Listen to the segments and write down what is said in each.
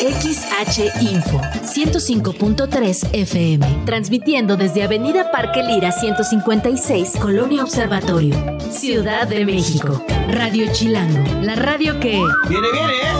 XH Info 105.3 FM, transmitiendo desde Avenida Parque Lira 156, Colonia Observatorio, Ciudad de México. Radio Chilango, la radio que... Viene, viene,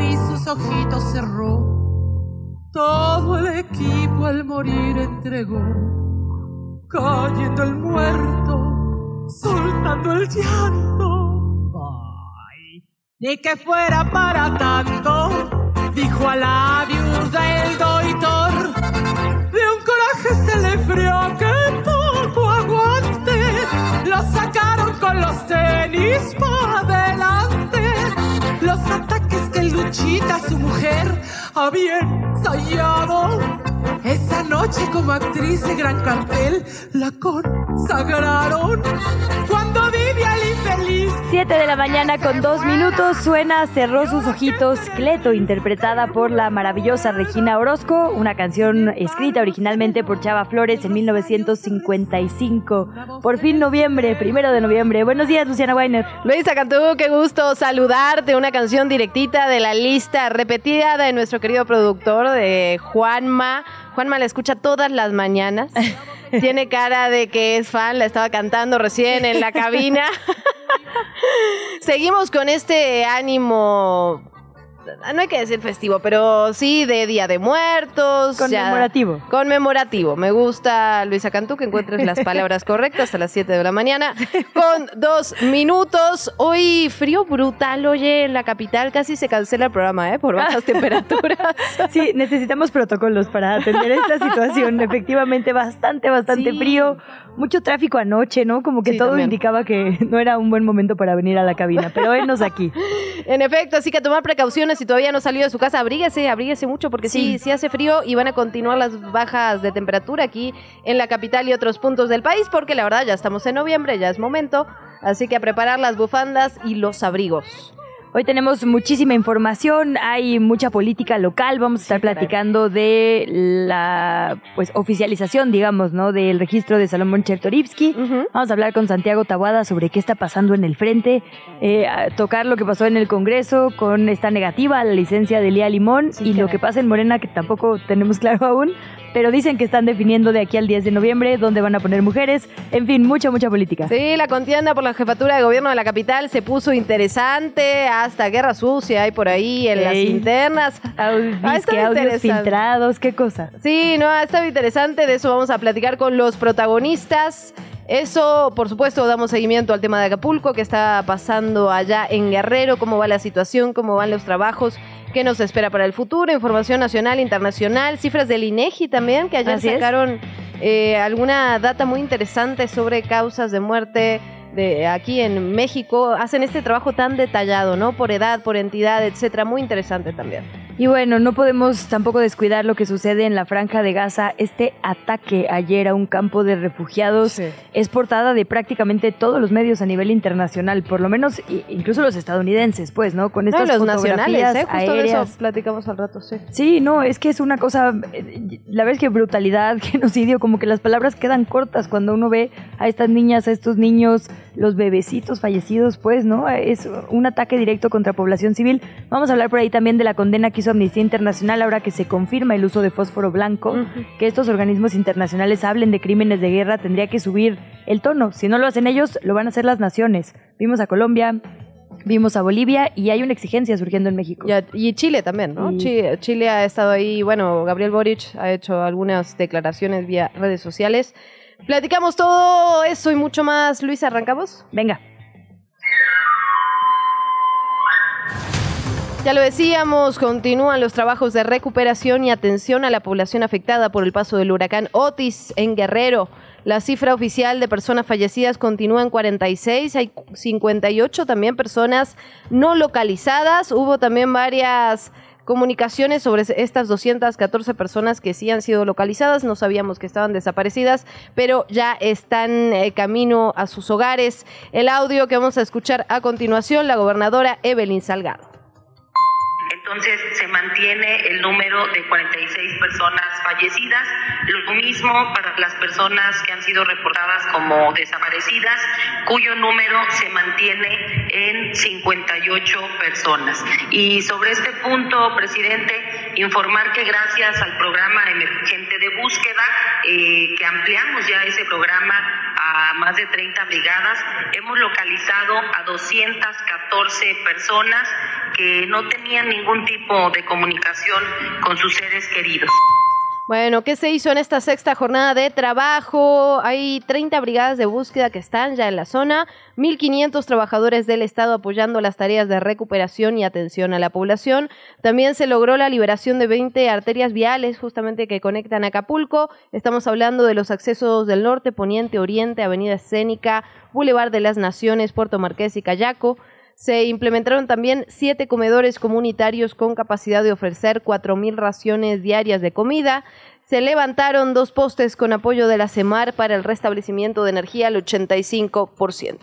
Y sus ojitos cerró. Todo el equipo al morir entregó. Cayendo el muerto, soltando el llanto. Ay, ni que fuera para tanto, dijo a la viuda el doitor. De un coraje se le frió que poco aguante. Lo sacaron con los tenis para adelante. Los ataques que Luchita, su mujer, había ensayado. Esa noche como actriz de gran cartel la consagraron. Cuando vive al. 7 de la mañana con dos minutos suena Cerró sus ojitos Cleto, interpretada por la maravillosa Regina Orozco, una canción escrita originalmente por Chava Flores en 1955. Por fin noviembre, primero de noviembre. Buenos días, Luciana Weiner. Luisa Cantú, qué gusto saludarte. Una canción directita de la lista repetida de nuestro querido productor, de Juanma. Juanma la escucha todas las mañanas. Tiene cara de que es fan, la estaba cantando recién en la cabina. Seguimos con este ánimo, no hay que decir festivo, pero sí de Día de Muertos. ya- Conmemorativo. conmemorativo. Me gusta, Luisa Cantú, que encuentres las palabras correctas a las 7 de la mañana. Con dos minutos. Hoy frío brutal, oye, en la capital casi se cancela el programa, ¿eh? Por bajas temperaturas. Sí, necesitamos protocolos para atender esta situación. Efectivamente, bastante, bastante Sí. frío. Mucho tráfico anoche, ¿no? Como que Sí, todo también. indicaba que no era un buen momento para venir a la cabina. Pero venos aquí. En efecto, así que tomar precauciones si todavía no salió de su casa, abríguese, abríguese mucho porque sí. Sí. sí, hace frío y van a continuar las bajas de temperatura aquí en la capital y otros puntos del país porque la verdad ya estamos en noviembre, ya es momento, así que a preparar las bufandas y los abrigos. Hoy tenemos muchísima información, hay mucha política local, vamos a estar platicando de la pues oficialización, digamos, ¿no? del registro de Salomón Chertorivsky. Vamos a hablar con Santiago Tabuada sobre qué está pasando en el frente, eh, a tocar lo que pasó en el Congreso con esta negativa a la licencia de Lía Limón Sí, y lo que pasa en Morena que tampoco tenemos claro aún, pero dicen que están definiendo de aquí al 10 de noviembre dónde van a poner mujeres. En fin, mucha, mucha política. Sí, la contienda por la jefatura de gobierno de la capital se puso interesante, hasta guerra sucia hay por ahí en las internas. Ah, está que audios interesante. filtrados, qué cosa. Sí, no, ha estado interesante, de eso vamos a platicar con los protagonistas. Eso, por supuesto, damos seguimiento al tema de Acapulco, que está pasando allá en Guerrero, cómo va la situación, cómo van los trabajos, qué nos espera para el futuro, información nacional, internacional, cifras del INEGI también, que ayer Así sacaron eh, alguna data muy interesante sobre causas de muerte de aquí en México. Hacen este trabajo tan detallado, ¿no? Por edad, por entidad, etcétera, muy interesante también. Y bueno, no podemos tampoco descuidar lo que sucede en la franja de Gaza. Este ataque ayer a un campo de refugiados Sí. es portada de prácticamente todos los medios a nivel internacional, por lo menos incluso los estadounidenses, pues, ¿no? Con No, estas los nacionales, ¿eh? Justo de aéreas. eso platicamos al rato, sí. Sí, no, es que es una cosa, eh, la verdad es que brutalidad, genocidio, como que las palabras quedan cortas cuando uno ve a estas niñas, a estos niños, los bebecitos fallecidos, pues, ¿no? Es un ataque directo contra población civil. Vamos a hablar por ahí también de la condena que hizo Amnistía Internacional ahora que se confirma el uso de fósforo blanco, que estos organismos internacionales hablen de crímenes de guerra, tendría que subir el tono. Si no lo hacen ellos, lo van a hacer las naciones. Vimos a Colombia, vimos a Bolivia y hay una exigencia surgiendo en México. Y, a- y Chile también, ¿no? Y- Chi- Chile ha estado ahí, bueno, Gabriel Boric ha hecho algunas declaraciones vía redes sociales. Platicamos todo eso y mucho más. Luis, ¿arrancamos? Venga. Ya lo decíamos, continúan los trabajos de recuperación y atención a la población afectada por el paso del huracán Otis en Guerrero. La cifra oficial de personas fallecidas continúa en 46, hay 58 también personas no localizadas. Hubo también varias comunicaciones sobre estas 214 personas que sí han sido localizadas. No sabíamos que estaban desaparecidas, pero ya están eh, camino a sus hogares. El audio que vamos a escuchar a continuación, la gobernadora Evelyn Salgado. Entonces se mantiene el número de 46 personas fallecidas, lo mismo para las personas que han sido reportadas como desaparecidas, cuyo número se mantiene en 58 personas. Y sobre este punto, presidente, informar que gracias al programa emergente de búsqueda, eh, que ampliamos ya ese programa a más de 30 brigadas, hemos localizado a 214 personas que no tenían ningún tipo de comunicación con sus seres queridos. Bueno, ¿qué se hizo en esta sexta jornada de trabajo? Hay 30 brigadas de búsqueda que están ya en la zona, 1.500 trabajadores del Estado apoyando las tareas de recuperación y atención a la población. También se logró la liberación de 20 arterias viales justamente que conectan Acapulco. Estamos hablando de los accesos del norte, poniente, oriente, avenida escénica, Boulevard de las Naciones, Puerto Marqués y Cayaco. Se implementaron también siete comedores comunitarios con capacidad de ofrecer 4.000 raciones diarias de comida. Se levantaron dos postes con apoyo de la CEMAR para el restablecimiento de energía al 85%.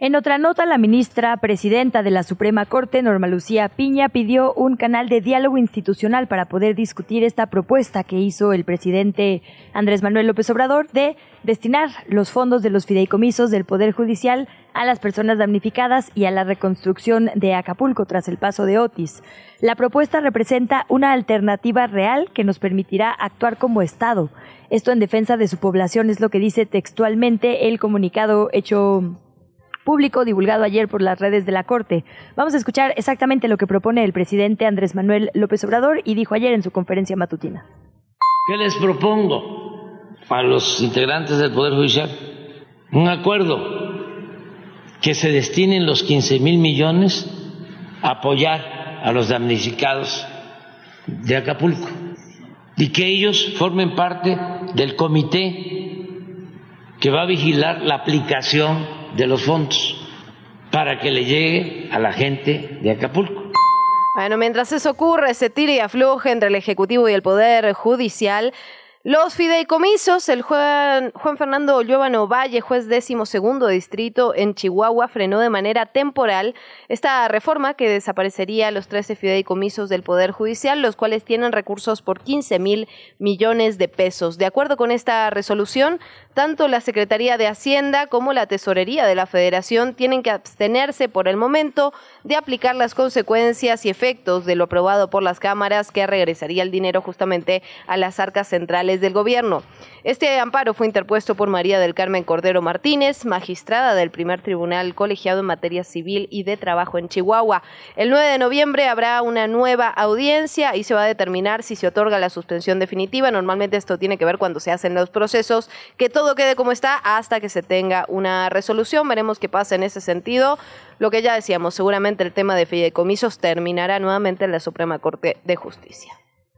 En otra nota, la ministra presidenta de la Suprema Corte, Norma Lucía Piña, pidió un canal de diálogo institucional para poder discutir esta propuesta que hizo el presidente Andrés Manuel López Obrador de destinar los fondos de los fideicomisos del Poder Judicial a las personas damnificadas y a la reconstrucción de Acapulco tras el paso de Otis. La propuesta representa una alternativa real que nos permitirá actuar como Estado. Esto en defensa de su población es lo que dice textualmente el comunicado hecho público divulgado ayer por las redes de la Corte. Vamos a escuchar exactamente lo que propone el presidente Andrés Manuel López Obrador y dijo ayer en su conferencia matutina. ¿Qué les propongo a los integrantes del Poder Judicial? Un acuerdo que se destinen los 15 mil millones a apoyar a los damnificados de Acapulco y que ellos formen parte del comité que va a vigilar la aplicación de los fondos para que le llegue a la gente de Acapulco. Bueno, mientras eso ocurre, se tira y afloja entre el Ejecutivo y el Poder Judicial. Los fideicomisos, el Juan, Juan Fernando Lluevano Valle, juez décimo segundo distrito en Chihuahua, frenó de manera temporal esta reforma que desaparecería los 13 fideicomisos del Poder Judicial, los cuales tienen recursos por 15 mil millones de pesos. De acuerdo con esta resolución, tanto la Secretaría de Hacienda como la Tesorería de la Federación tienen que abstenerse por el momento de aplicar las consecuencias y efectos de lo aprobado por las cámaras que regresaría el dinero justamente a las arcas centrales del gobierno. Este amparo fue interpuesto por María del Carmen Cordero Martínez, magistrada del primer tribunal colegiado en materia civil y de trabajo en Chihuahua. El 9 de noviembre habrá una nueva audiencia y se va a determinar si se otorga la suspensión definitiva. Normalmente esto tiene que ver cuando se hacen los procesos, que todo quede como está hasta que se tenga una resolución. Veremos qué pasa en ese sentido. Lo que ya decíamos, seguramente el tema de fideicomisos terminará nuevamente en la Suprema Corte de Justicia.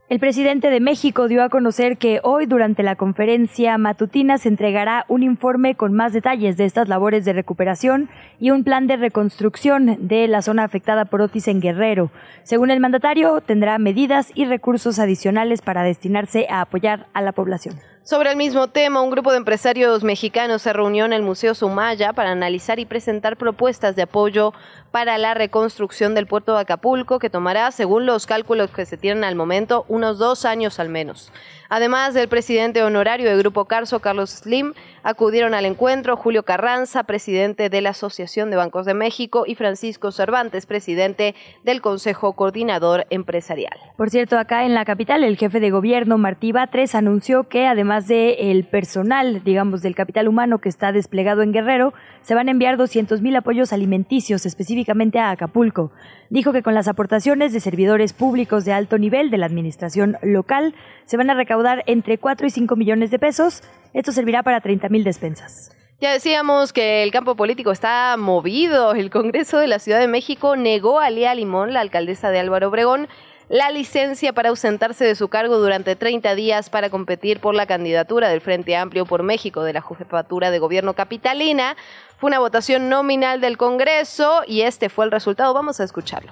El presidente de México dio a conocer que hoy durante la conferencia matutina se entregará un informe con más detalles de estas labores de recuperación y un plan de reconstrucción de la zona afectada por Otis en Guerrero. Según el mandatario, tendrá medidas y recursos adicionales para destinarse a apoyar a la población. Sobre el mismo tema, un grupo de empresarios mexicanos se reunió en el Museo Sumaya para analizar y presentar propuestas de apoyo para la reconstrucción del puerto de Acapulco, que tomará, según los cálculos que se tienen al momento, unos dos años al menos. Además del presidente honorario del Grupo Carso, Carlos Slim, acudieron al encuentro Julio Carranza, presidente de la Asociación de Bancos de México, y Francisco Cervantes, presidente del Consejo Coordinador Empresarial. Por cierto, acá en la capital, el jefe de gobierno, Martí Batres, anunció que además del personal, digamos, del capital humano que está desplegado en Guerrero, se van a enviar 200 mil apoyos alimenticios específicamente a Acapulco. Dijo que con las aportaciones de servidores públicos de alto nivel de la administración local se van a recaudar entre 4 y 5 millones de pesos. Esto servirá para 30 mil despensas. Ya decíamos que el campo político está movido. El Congreso de la Ciudad de México negó a Lía Limón, la alcaldesa de Álvaro Obregón, la licencia para ausentarse de su cargo durante 30 días para competir por la candidatura del Frente Amplio por México de la Jefatura de Gobierno Capitalina. Fue una votación nominal del Congreso y este fue el resultado. Vamos a escucharlo.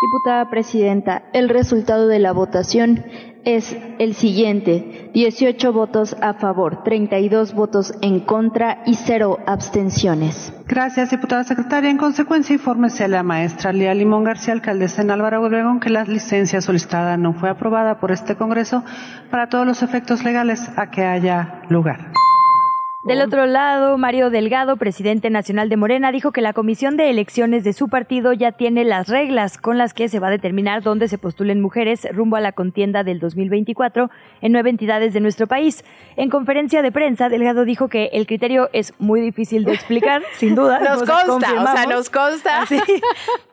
Diputada Presidenta, el resultado de la votación es el siguiente. 18 votos a favor, 32 votos en contra y cero abstenciones. Gracias, diputada secretaria. En consecuencia, infórmese a la maestra Lía Limón García, alcaldesa en Álvaro Obregón, que la licencia solicitada no fue aprobada por este Congreso para todos los efectos legales a que haya lugar. Del otro lado, Mario Delgado, presidente nacional de Morena, dijo que la comisión de elecciones de su partido ya tiene las reglas con las que se va a determinar dónde se postulen mujeres rumbo a la contienda del 2024 en nueve entidades de nuestro país. En conferencia de prensa, Delgado dijo que el criterio es muy difícil de explicar, sin duda. Nos consta, o sea, nos consta.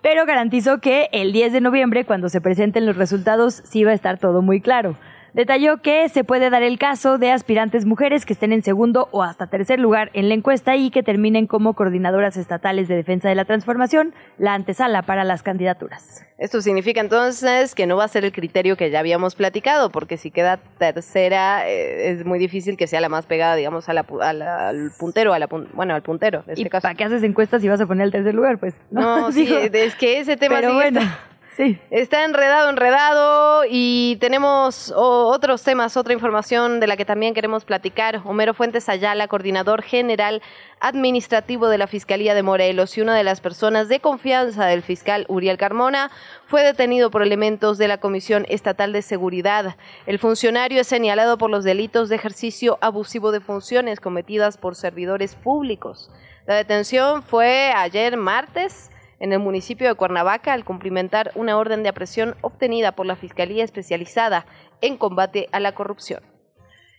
pero garantizó que el 10 de noviembre, cuando se presenten los resultados, sí va a estar todo muy claro. Detalló que se puede dar el caso de aspirantes mujeres que estén en segundo o hasta tercer lugar en la encuesta y que terminen como coordinadoras estatales de defensa de la transformación, la antesala para las candidaturas. Esto significa entonces que no va a ser el criterio que ya habíamos platicado, porque si queda tercera eh, es muy difícil que sea la más pegada, digamos, al puntero, a la, bueno, al puntero. Este ¿Y para qué haces encuestas si vas a poner el tercer lugar? Pues no, sí, es que ese tema Pero bueno. Sí. Está enredado, enredado y tenemos otros temas, otra información de la que también queremos platicar. Homero Fuentes Ayala, coordinador general administrativo de la Fiscalía de Morelos y una de las personas de confianza del fiscal Uriel Carmona, fue detenido por elementos de la Comisión Estatal de Seguridad. El funcionario es señalado por los delitos de ejercicio abusivo de funciones cometidas por servidores públicos. La detención fue ayer martes en el municipio de Cuernavaca al cumplimentar una orden de aprehensión obtenida por la Fiscalía Especializada en Combate a la Corrupción.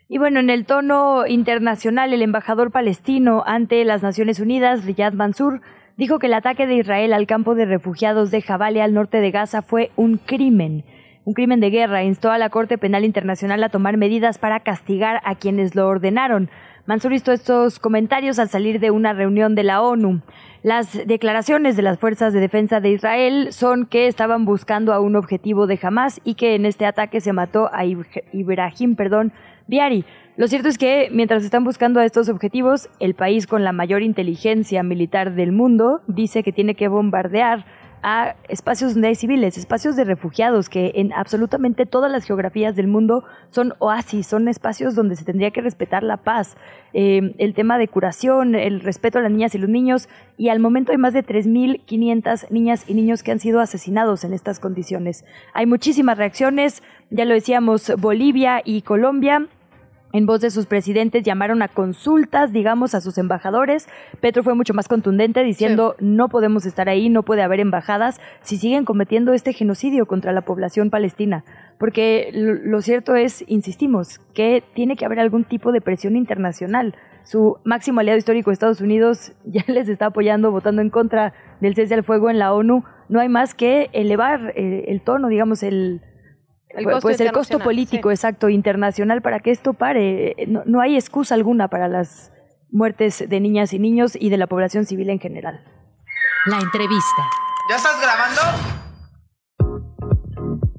Y bueno, en el tono internacional, el embajador palestino ante las Naciones Unidas, Riyad Mansour, dijo que el ataque de Israel al campo de refugiados de Jabalia al norte de Gaza fue un crimen, un crimen de guerra. Instó a la Corte Penal Internacional a tomar medidas para castigar a quienes lo ordenaron. Mansur hizo estos comentarios al salir de una reunión de la ONU. Las declaraciones de las fuerzas de defensa de Israel son que estaban buscando a un objetivo de Hamas y que en este ataque se mató a Ibrahim, perdón, Biari. Lo cierto es que mientras están buscando a estos objetivos, el país con la mayor inteligencia militar del mundo dice que tiene que bombardear a espacios donde hay civiles, espacios de refugiados que en absolutamente todas las geografías del mundo son oasis, son espacios donde se tendría que respetar la paz, eh, el tema de curación, el respeto a las niñas y los niños, y al momento hay más de 3.500 niñas y niños que han sido asesinados en estas condiciones. Hay muchísimas reacciones, ya lo decíamos, Bolivia y Colombia en voz de sus presidentes llamaron a consultas, digamos, a sus embajadores. Petro fue mucho más contundente diciendo no podemos estar ahí, no puede haber embajadas si siguen cometiendo este genocidio contra la población palestina. Porque lo cierto es, insistimos, que tiene que haber algún tipo de presión internacional. Su máximo aliado histórico, Estados Unidos, ya les está apoyando, votando en contra del cese al fuego en la ONU. No hay más que elevar eh, el tono, digamos, el, el pues, costo, pues el costo político, exacto, internacional para que esto pare. No, no hay excusa alguna para las muertes de niñas y niños y de la población civil en general. La entrevista. ¿Ya estás grabando?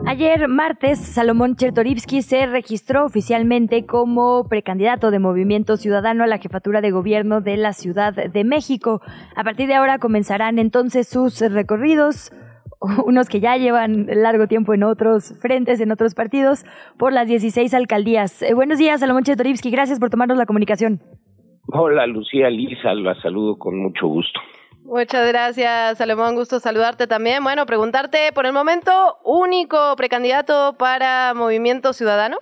Ayer martes, Salomón Chertorivsky se registró oficialmente como precandidato de Movimiento Ciudadano a la jefatura de gobierno de la Ciudad de México. A partir de ahora comenzarán entonces sus recorridos unos que ya llevan largo tiempo en otros frentes, en otros partidos, por las 16 alcaldías. Eh, buenos días, Salomón Chetorivsky, gracias por tomarnos la comunicación. Hola, Lucía Lisa, la saludo con mucho gusto. Muchas gracias, Salomón, gusto saludarte también. Bueno, preguntarte, por el momento, único precandidato para Movimiento Ciudadano.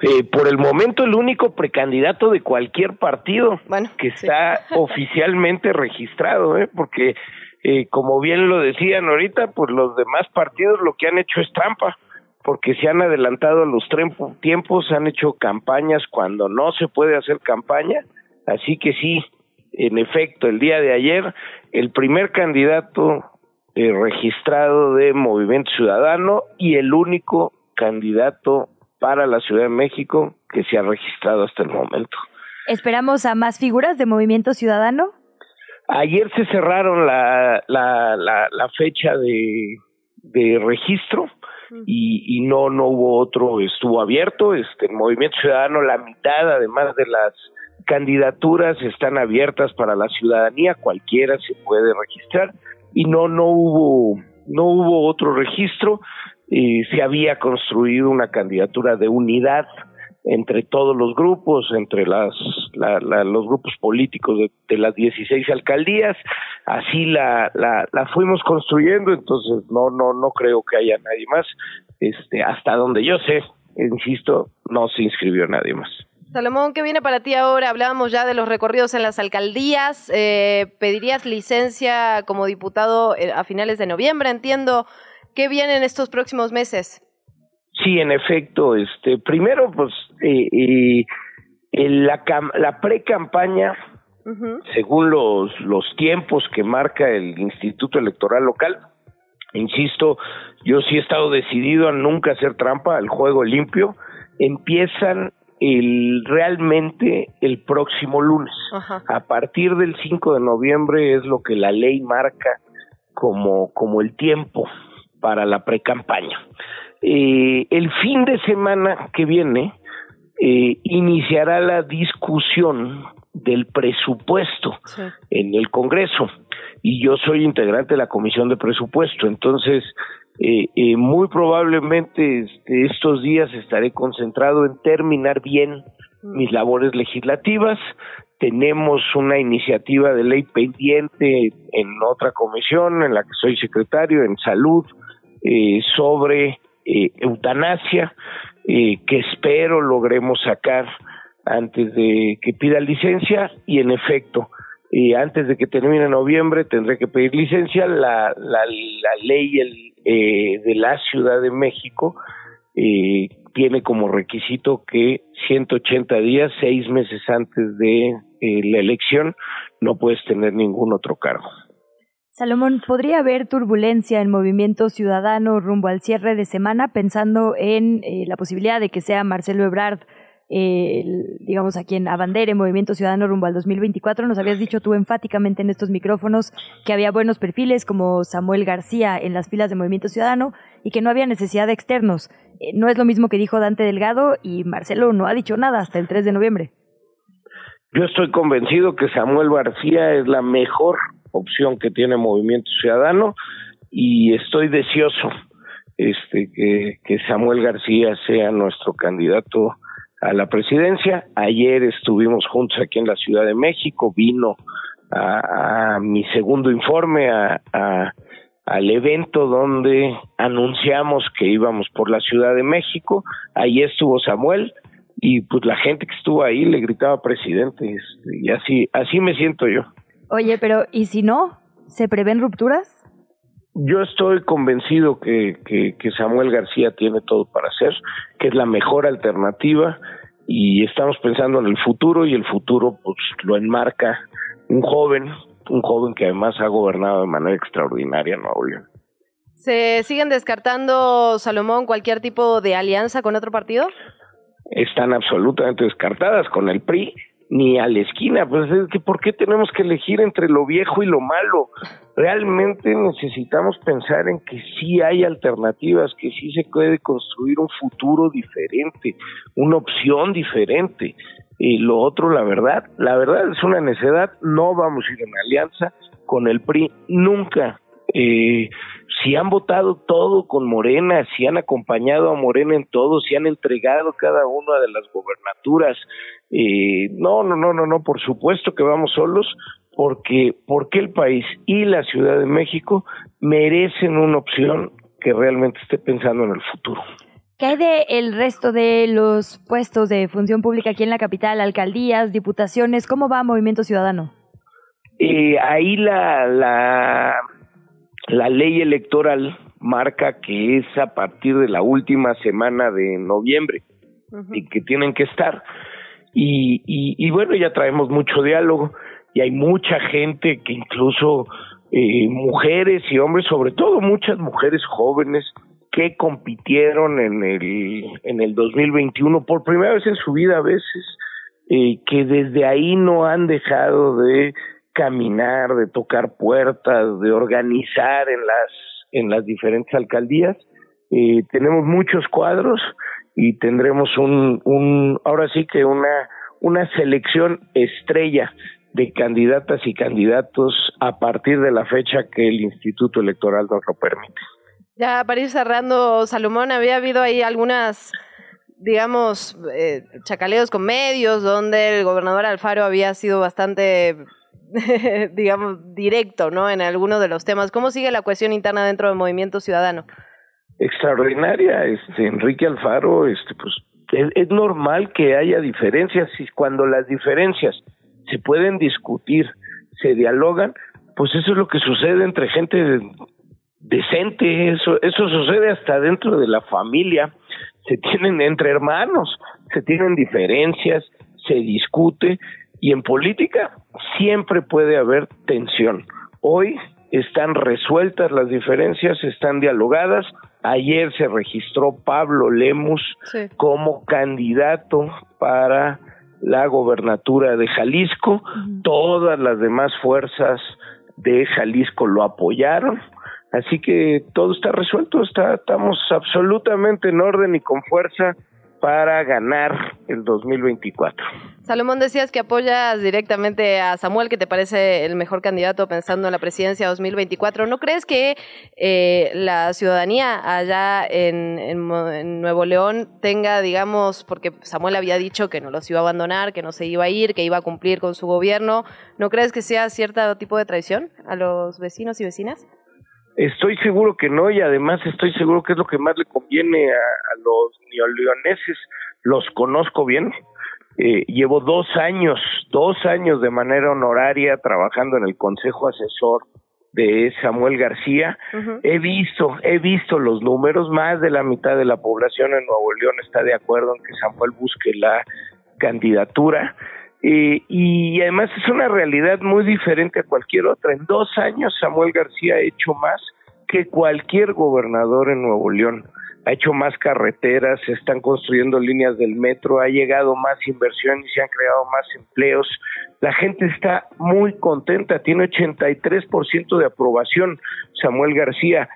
Eh, por el momento el único precandidato de cualquier partido que está oficialmente registrado, ¿eh? porque eh, como bien lo decían ahorita, pues los demás partidos lo que han hecho es trampa, porque se han adelantado a los tiempos, han hecho campañas cuando no se puede hacer campaña, así que sí, en efecto, el día de ayer, el primer candidato eh, registrado de Movimiento Ciudadano y el único candidato para la Ciudad de México que se ha registrado hasta el momento. ¿Esperamos a más figuras de Movimiento Ciudadano? Ayer se cerraron la, la, la, fecha de, de registro y, y no no hubo otro estuvo abierto este el Movimiento Ciudadano la mitad además de las candidaturas están abiertas para la ciudadanía cualquiera se puede registrar y no no hubo no hubo otro registro eh, se había construido una candidatura de unidad entre todos los grupos, entre las, los grupos políticos de, las 16 alcaldías, así la, la, la fuimos construyendo, entonces no, no, no creo que haya nadie más, este, hasta donde yo sé, insisto, no se inscribió nadie más. Salomón, ¿qué viene para ti ahora? Hablábamos ya de los recorridos en las alcaldías. Eh, ¿Pedirías licencia como diputado eh, a finales de noviembre? Entiendo. ¿Qué viene en estos próximos meses? Sí, en efecto, este, primero, pues, eh, eh, la, la pre-campaña, según los, los tiempos que marca el Instituto Electoral Local, insisto, yo sí he estado decidido a nunca hacer trampa al juego limpio, empiezan el realmente el próximo lunes. A partir del 5 de noviembre es lo que la ley marca como, como el tiempo para la pre-campaña. Eh, el fin de semana que viene eh, iniciará la discusión del presupuesto en el Congreso y yo soy integrante de la Comisión de Presupuesto, entonces eh, eh, muy probablemente este, estos días estaré concentrado en terminar bien mm. mis labores legislativas. Tenemos una iniciativa de ley pendiente en otra comisión en la que soy secretario, en salud, eh, sobre eh, eutanasia, eh, que espero logremos sacar antes de que pida licencia y en efecto, eh, antes de que termine noviembre tendré que pedir licencia. La, la, la ley el, eh, de la Ciudad de México eh, tiene como requisito que 180 días, seis meses antes de la elección, no puedes tener ningún otro cargo. Salomón, ¿podría haber turbulencia en movimiento ciudadano rumbo al cierre de semana pensando en eh, la posibilidad de que sea Marcelo Ebrard, eh, digamos, a quien abandere Movimiento Ciudadano rumbo al 2024? Nos habías dicho tú enfáticamente en estos micrófonos que había buenos perfiles como Samuel García en las filas de Movimiento Ciudadano y que no había necesidad de externos. Eh, no es lo mismo que dijo Dante Delgado y Marcelo no ha dicho nada hasta el 3 de noviembre. Yo estoy convencido que Samuel García es la mejor opción que tiene Movimiento Ciudadano y estoy deseoso este que, Samuel García sea nuestro candidato a la presidencia. Ayer estuvimos juntos aquí en la Ciudad de México, vino a, mi segundo informe a, al evento donde anunciamos que íbamos por la Ciudad de México. Ahí estuvo Samuel y pues la gente que estuvo ahí le gritaba presidente este, y así así me siento yo. Oye, pero ¿y si no? ¿Se prevén rupturas? Yo estoy convencido que, que, Samuel García tiene todo para hacer, que es la mejor alternativa y estamos pensando en el futuro y el futuro pues lo enmarca un joven, un joven que además ha gobernado de manera extraordinaria Nuevo León. ¿Se siguen descartando, Salomón, cualquier tipo de alianza con otro partido? Están absolutamente descartadas con el PRI ni a la esquina. Pues es que, ¿por qué tenemos que elegir entre lo viejo y lo malo? Realmente necesitamos pensar en que sí hay alternativas, que sí se puede construir un futuro diferente, una opción diferente. Y lo otro, la verdad, la verdad es una necedad, no vamos a ir en alianza con el PRI nunca. Eh, si han votado todo con Morena, si han acompañado a Morena en todo, si han entregado cada una de las gobernaturas, eh, no, no, no, no, no, por supuesto que vamos solos, porque, porque el país y la Ciudad de México merecen una opción que realmente esté pensando en el futuro. ¿Qué hay de el resto de los puestos de función pública aquí en la capital, alcaldías, diputaciones? ¿Cómo va Movimiento Ciudadano? Eh, ahí la, la, la ley electoral marca que es a partir de la última semana de noviembre y que tienen que estar. Y, y, bueno, ya traemos mucho diálogo y hay mucha gente que incluso eh, mujeres y hombres, sobre todo muchas mujeres jóvenes que compitieron en el, en el 2021 por primera vez en su vida a veces, eh, que desde ahí no han dejado de caminar, de tocar puertas, de organizar en las en las diferentes alcaldías. Eh, tenemos muchos cuadros y tendremos un, un, ahora sí que una, una selección estrella de candidatas y candidatos a partir de la fecha que el Instituto Electoral nos lo permite. Ya para ir cerrando, Salomón, había habido ahí algunas, digamos, eh, chacaleos con medios, donde el gobernador Alfaro había sido bastante, digamos, directo, ¿no? En algunos de los temas. ¿Cómo sigue la cuestión interna dentro del Movimiento Ciudadano? Extraordinaria, este Enrique Alfaro, este, pues es normal que haya diferencias y cuando las diferencias se pueden discutir, se dialogan, pues eso es lo que sucede entre gente decente, eso, eso sucede hasta dentro de la familia, se tienen entre hermanos, se tienen diferencias, se discute y en política siempre puede haber tensión. Hoy están resueltas las diferencias, están dialogadas. Ayer se registró Pablo Lemus como candidato para la gobernatura de Jalisco, todas las demás fuerzas de Jalisco lo apoyaron, así que todo está resuelto, está, estamos absolutamente en orden y con fuerza para ganar el 2024. Salomón, decías que apoyas directamente a Samuel, que te parece el mejor candidato pensando en la presidencia 2024. ¿No crees que eh, la ciudadanía allá en, en, Nuevo León tenga, digamos, porque Samuel había dicho que no los iba a abandonar, que no se iba a ir, que iba a cumplir con su gobierno, ¿no crees que sea cierto tipo de traición a los vecinos y vecinas? Estoy seguro que no y además estoy seguro que es lo que más le conviene a, los neoleoneses. Los conozco bien. Eh, llevo dos años, dos años de manera honoraria trabajando en el Consejo Asesor de Samuel García. He visto, he visto los números, más de la mitad de la población en Nuevo León está de acuerdo en que Samuel busque la candidatura. Eh, y además es una realidad muy diferente a cualquier otra. En dos años Samuel García ha hecho más que cualquier gobernador en Nuevo León. Ha hecho más carreteras, se están construyendo líneas del metro, ha llegado más inversión y se han creado más empleos. La gente está muy contenta, tiene 83% de aprobación. Samuel García,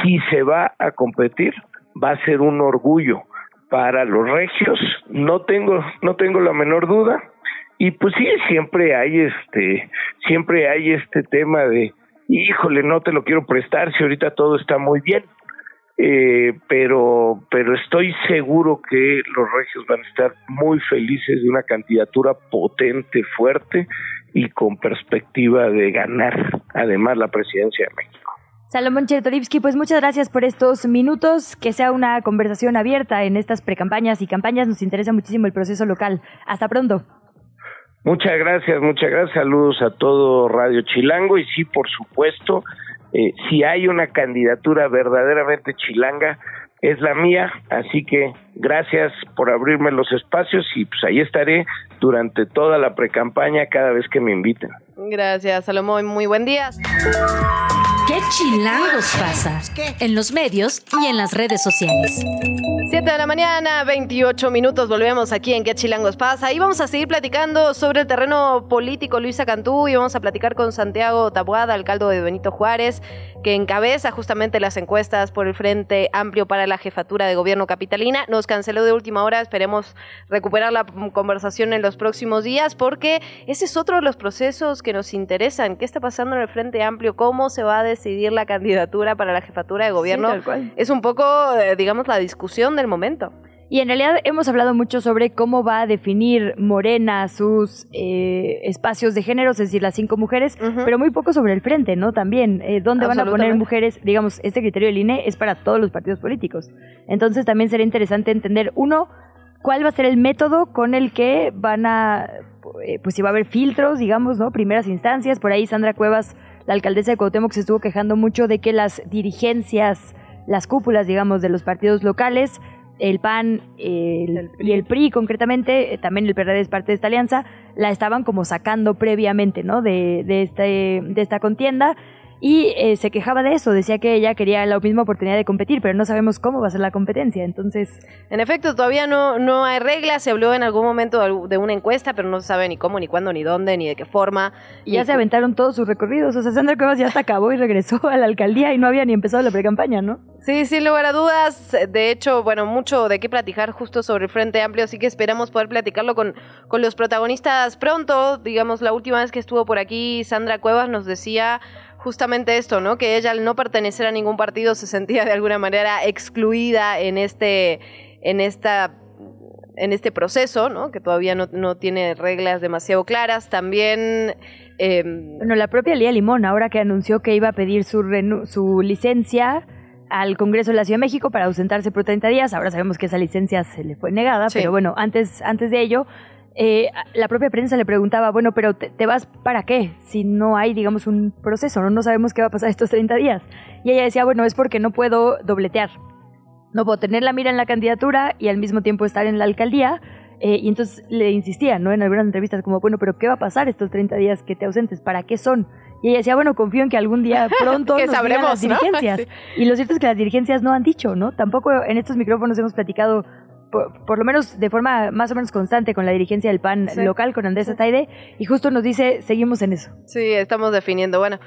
si se va a competir, va a ser un orgullo para los regios, no tengo no tengo la menor duda y pues sí siempre hay este siempre hay este tema de híjole no te lo quiero prestar si ahorita todo está muy bien eh, pero pero estoy seguro que los regios van a estar muy felices de una candidatura potente fuerte y con perspectiva de ganar además la presidencia de México Salomón Chertorivsky, pues muchas gracias por estos minutos, que sea una conversación abierta en estas precampañas y campañas, nos interesa muchísimo el proceso local. Hasta pronto. Muchas gracias, muchas gracias. Saludos a todo Radio Chilango y sí, por supuesto, eh, si hay una candidatura verdaderamente chilanga, es la mía, así que gracias por abrirme los espacios y pues ahí estaré durante toda la precampaña cada vez que me inviten. Gracias, Salomón, muy buen día. ¿Qué chilangos pasa? En los medios y en las redes sociales. 7 de la mañana, 28 minutos, volvemos aquí en ¿Qué chilangos pasa? Y vamos a seguir platicando sobre el terreno político Luisa Cantú y vamos a platicar con Santiago Tabuada, alcalde de Benito Juárez, que encabeza justamente las encuestas por el Frente Amplio para la Jefatura de Gobierno Capitalina. Nos canceló de última hora, esperemos recuperar la conversación en los próximos días porque ese es otro de los procesos que nos interesan. ¿Qué está pasando en el Frente Amplio? ¿Cómo se va a decidir la candidatura para la jefatura de gobierno? es un poco, eh, digamos, la discusión del momento. Y en realidad hemos hablado mucho sobre cómo va a definir Morena sus eh, espacios de género, es decir, las cinco mujeres, pero muy poco sobre el frente, ¿no? También, eh, ¿dónde van a poner mujeres? Digamos, este criterio del INE es para todos los partidos políticos. Entonces también sería interesante entender, uno, cuál va a ser el método con el que van a, eh, pues si va a haber filtros, digamos, ¿no? Primeras instancias, por ahí Sandra Cuevas, la alcaldesa de Cuauhtémoc, se estuvo quejando mucho de que las dirigencias, las cúpulas, digamos, de los partidos locales el PAN y el PRI concretamente, eh, también el PRD es parte de esta alianza, la estaban como sacando previamente ¿no? de, de, este, de esta contienda. Y eh, se quejaba de eso, decía que ella quería la misma oportunidad de competir, pero no sabemos cómo va a ser la competencia, entonces... En efecto, todavía no, no hay reglas, se habló en algún momento de una encuesta, pero no se sabe ni cómo, ni cuándo, ni dónde, ni de qué forma. Y ya se aventaron todos sus recorridos, o sea, Sandra Cuevas ya hasta acabó y regresó a la alcaldía y no había ni empezado la precampaña, ¿no? Sí, sin lugar a dudas, de hecho, bueno, mucho de qué platicar justo sobre el Frente Amplio, así que esperamos poder platicarlo con, con los protagonistas pronto, digamos, la última vez que estuvo por aquí Sandra Cuevas nos decía justamente esto, ¿no? Que ella al no pertenecer a ningún partido se sentía de alguna manera excluida en este, en esta en este proceso, ¿no? que todavía no, tiene reglas demasiado claras. También... Em, bueno, la propia Lía Limón, ahora que anunció que iba a pedir su, su licencia al Congreso de la Ciudad de México para ausentarse por 30 días, ahora sabemos que esa licencia se le fue negada, pero bueno, antes, antes de ello eh, la propia prensa le preguntaba, bueno, pero te, vas para qué? Si no hay, digamos, un proceso, ¿no? no sabemos qué va a pasar estos 30 días. Y ella decía, bueno, es porque no puedo dobletear. No puedo tener la mira en la candidatura y al mismo tiempo estar en la alcaldía. Eh, y entonces le insistía, ¿no? En algunas entrevistas, como, bueno, pero ¿qué va a pasar estos 30 días que te ausentes? ¿Para qué son? Y ella decía, bueno, confío en que algún día pronto que sabremos, las dirigencias. Y lo cierto es que las dirigencias no han dicho, ¿no? Tampoco en estos micrófonos hemos platicado por, lo menos de forma más o menos constante con la dirigencia del PAN local, con Andrés Ataide, y justo nos dice, seguimos en eso. Sí, estamos definiendo. Bueno,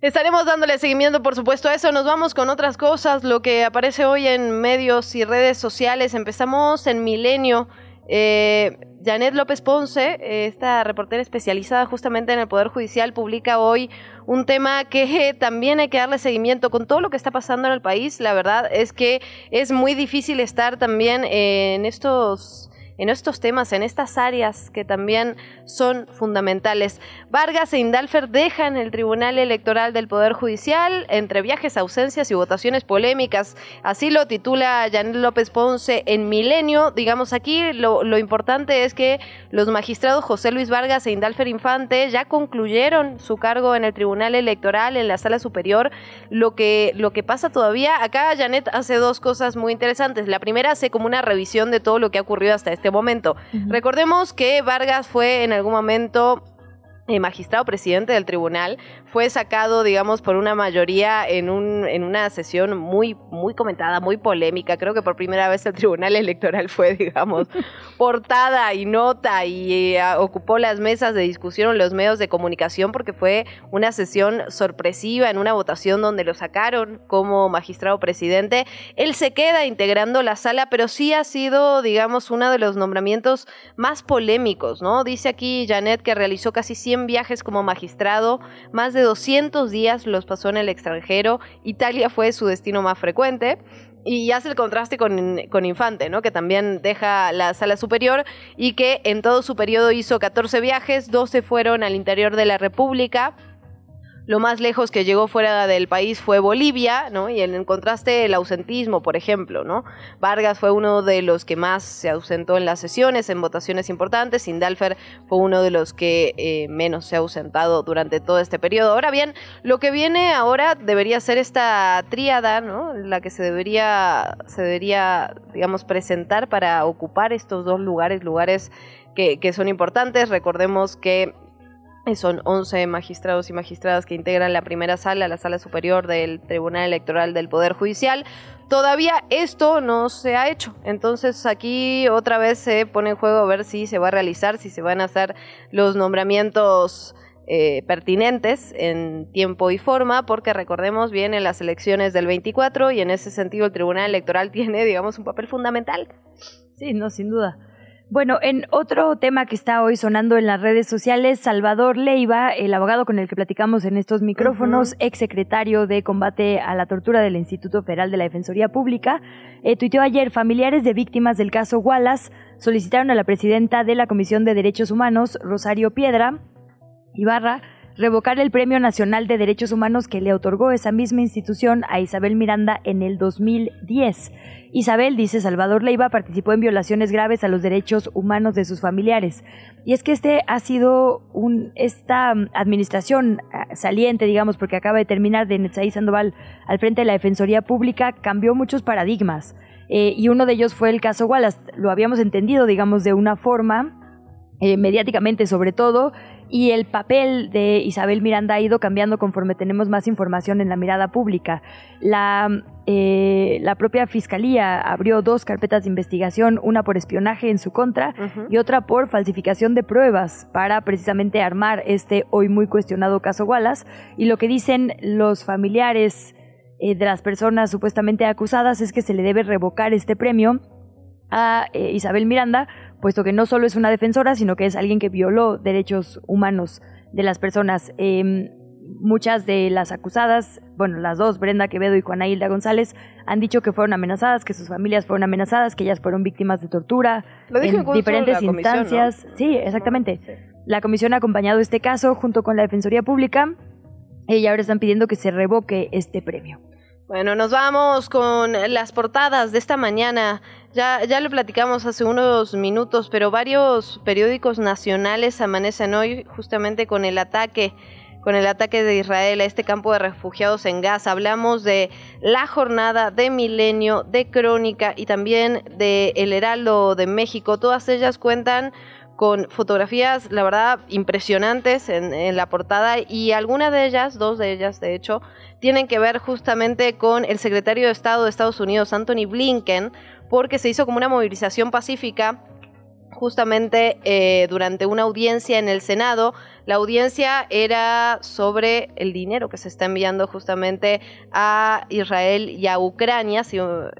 Estaremos dándole seguimiento, por supuesto, a eso. Nos vamos con otras cosas, lo que aparece hoy en medios y redes sociales. Empezamos en Milenio. Eh, Janet López Ponce, esta reportera especializada justamente en el Poder Judicial, publica hoy un tema que también hay que darle seguimiento con todo lo que está pasando en el país. La verdad es que es muy difícil estar también en estos en estos temas, en estas áreas que también son fundamentales. Vargas e Indalfer dejan el Tribunal Electoral del Poder Judicial entre viajes, ausencias y votaciones polémicas. Así lo titula Janet López Ponce en Milenio. Digamos aquí lo, lo importante es que los magistrados José Luis Vargas e Indalfer Infante ya concluyeron su cargo en el Tribunal Electoral en la Sala Superior. Lo que, lo que pasa todavía, acá Janet hace dos cosas muy interesantes. La primera hace como una revisión de todo lo que ha ocurrido hasta este este momento. Recordemos que Vargas fue en algún momento el magistrado presidente del tribunal fue sacado, digamos, por una mayoría en, un, en una sesión muy, muy comentada, muy polémica. Creo que por primera vez el tribunal electoral fue, digamos, portada y nota y eh, ocupó las mesas de discusión en los medios de comunicación porque fue una sesión sorpresiva en una votación donde lo sacaron como magistrado presidente. Él se queda integrando la sala, pero sí ha sido, digamos, uno de los nombramientos más polémicos, ¿no? Dice aquí Janet que realizó casi 100 viajes como magistrado, más de 200 días los pasó en el extranjero, Italia fue su destino más frecuente. Y hace el contraste con, con, Infante, ¿no? que también deja la sala superior y que en todo su periodo hizo 14 viajes, 12 fueron al interior de la República, lo más lejos que llegó fuera del país fue Bolivia, ¿no? Y en contraste el ausentismo, por ejemplo, ¿no? Vargas fue uno de los que más se ausentó en las sesiones, en votaciones importantes. Indalfer fue uno de los que eh, menos se ha ausentado durante todo este periodo. Ahora bien, lo que viene ahora debería ser esta tríada, ¿no? La que se debería, se debería, digamos, presentar para ocupar estos dos lugares, lugares que, que son importantes. Recordemos que son 11 magistrados y magistradas que integran la primera sala, la sala superior del Tribunal Electoral del Poder Judicial. Todavía esto no se ha hecho. Entonces aquí otra vez se pone en juego a ver si se va a realizar, si se van a hacer los nombramientos eh, pertinentes en tiempo y forma, porque recordemos, vienen las elecciones del 24 y en ese sentido el Tribunal Electoral tiene, digamos, un papel fundamental. Sí, no, sin duda. Bueno, en otro tema que está hoy sonando en las redes sociales, Salvador Leiva, el abogado con el que platicamos en estos micrófonos, ex secretario de combate a la tortura del Instituto Federal de la Defensoría Pública, eh, tuiteó ayer, familiares de víctimas del caso Wallace solicitaron a la presidenta de la Comisión de Derechos Humanos, Rosario Piedra Ibarra, revocar el Premio Nacional de Derechos Humanos que le otorgó esa misma institución a Isabel Miranda en el 2010. Isabel, dice Salvador Leiva, participó en violaciones graves a los derechos humanos de sus familiares. Y es que este ha sido un, esta mm, administración ah, saliente, digamos, porque acaba de terminar de Netzaí Sandoval al frente de la Defensoría Pública, cambió muchos paradigmas. Eh, y uno de ellos fue el caso Wallace. Lo habíamos entendido, digamos, de una forma, eh, mediáticamente sobre todo, y el papel de Isabel Miranda ha ido cambiando conforme tenemos más información en la mirada pública. La, eh, la propia Fiscalía abrió dos carpetas de investigación, una por espionaje en su contra y otra por falsificación de pruebas para precisamente armar este hoy muy cuestionado caso Wallace. Y lo que dicen los familiares eh, de las personas supuestamente acusadas es que se le debe revocar este premio a eh, Isabel Miranda puesto que no solo es una defensora, sino que es alguien que violó derechos humanos de las personas. Em, muchas de las acusadas, bueno, las dos, Brenda Quevedo y Juana Hilda González, han dicho que fueron amenazadas, que sus familias fueron amenazadas, que ellas fueron víctimas de tortura en diferentes instancias. Sí, exactamente. La comisión ha acompañado este caso junto con la Defensoría Pública y ahora están pidiendo que se revoque este premio. Bueno, nos vamos con las portadas de esta mañana. Ya, ya lo platicamos hace unos minutos, pero varios periódicos nacionales amanecen hoy justamente con el ataque con el ataque de Israel a este campo de refugiados en Gaza. Hablamos de la jornada de Milenio, de Crónica y también de El Heraldo de México. Todas ellas cuentan con fotografías, la verdad, impresionantes en, la portada y algunas de ellas, dos de ellas de hecho, tienen que ver justamente con el secretario de Estado de Estados Unidos, Anthony Blinken, porque se hizo como una movilización pacífica justamente eh, durante una audiencia en el Senado. La audiencia era sobre el dinero que se está enviando justamente a Israel y a Ucrania. Si, uh,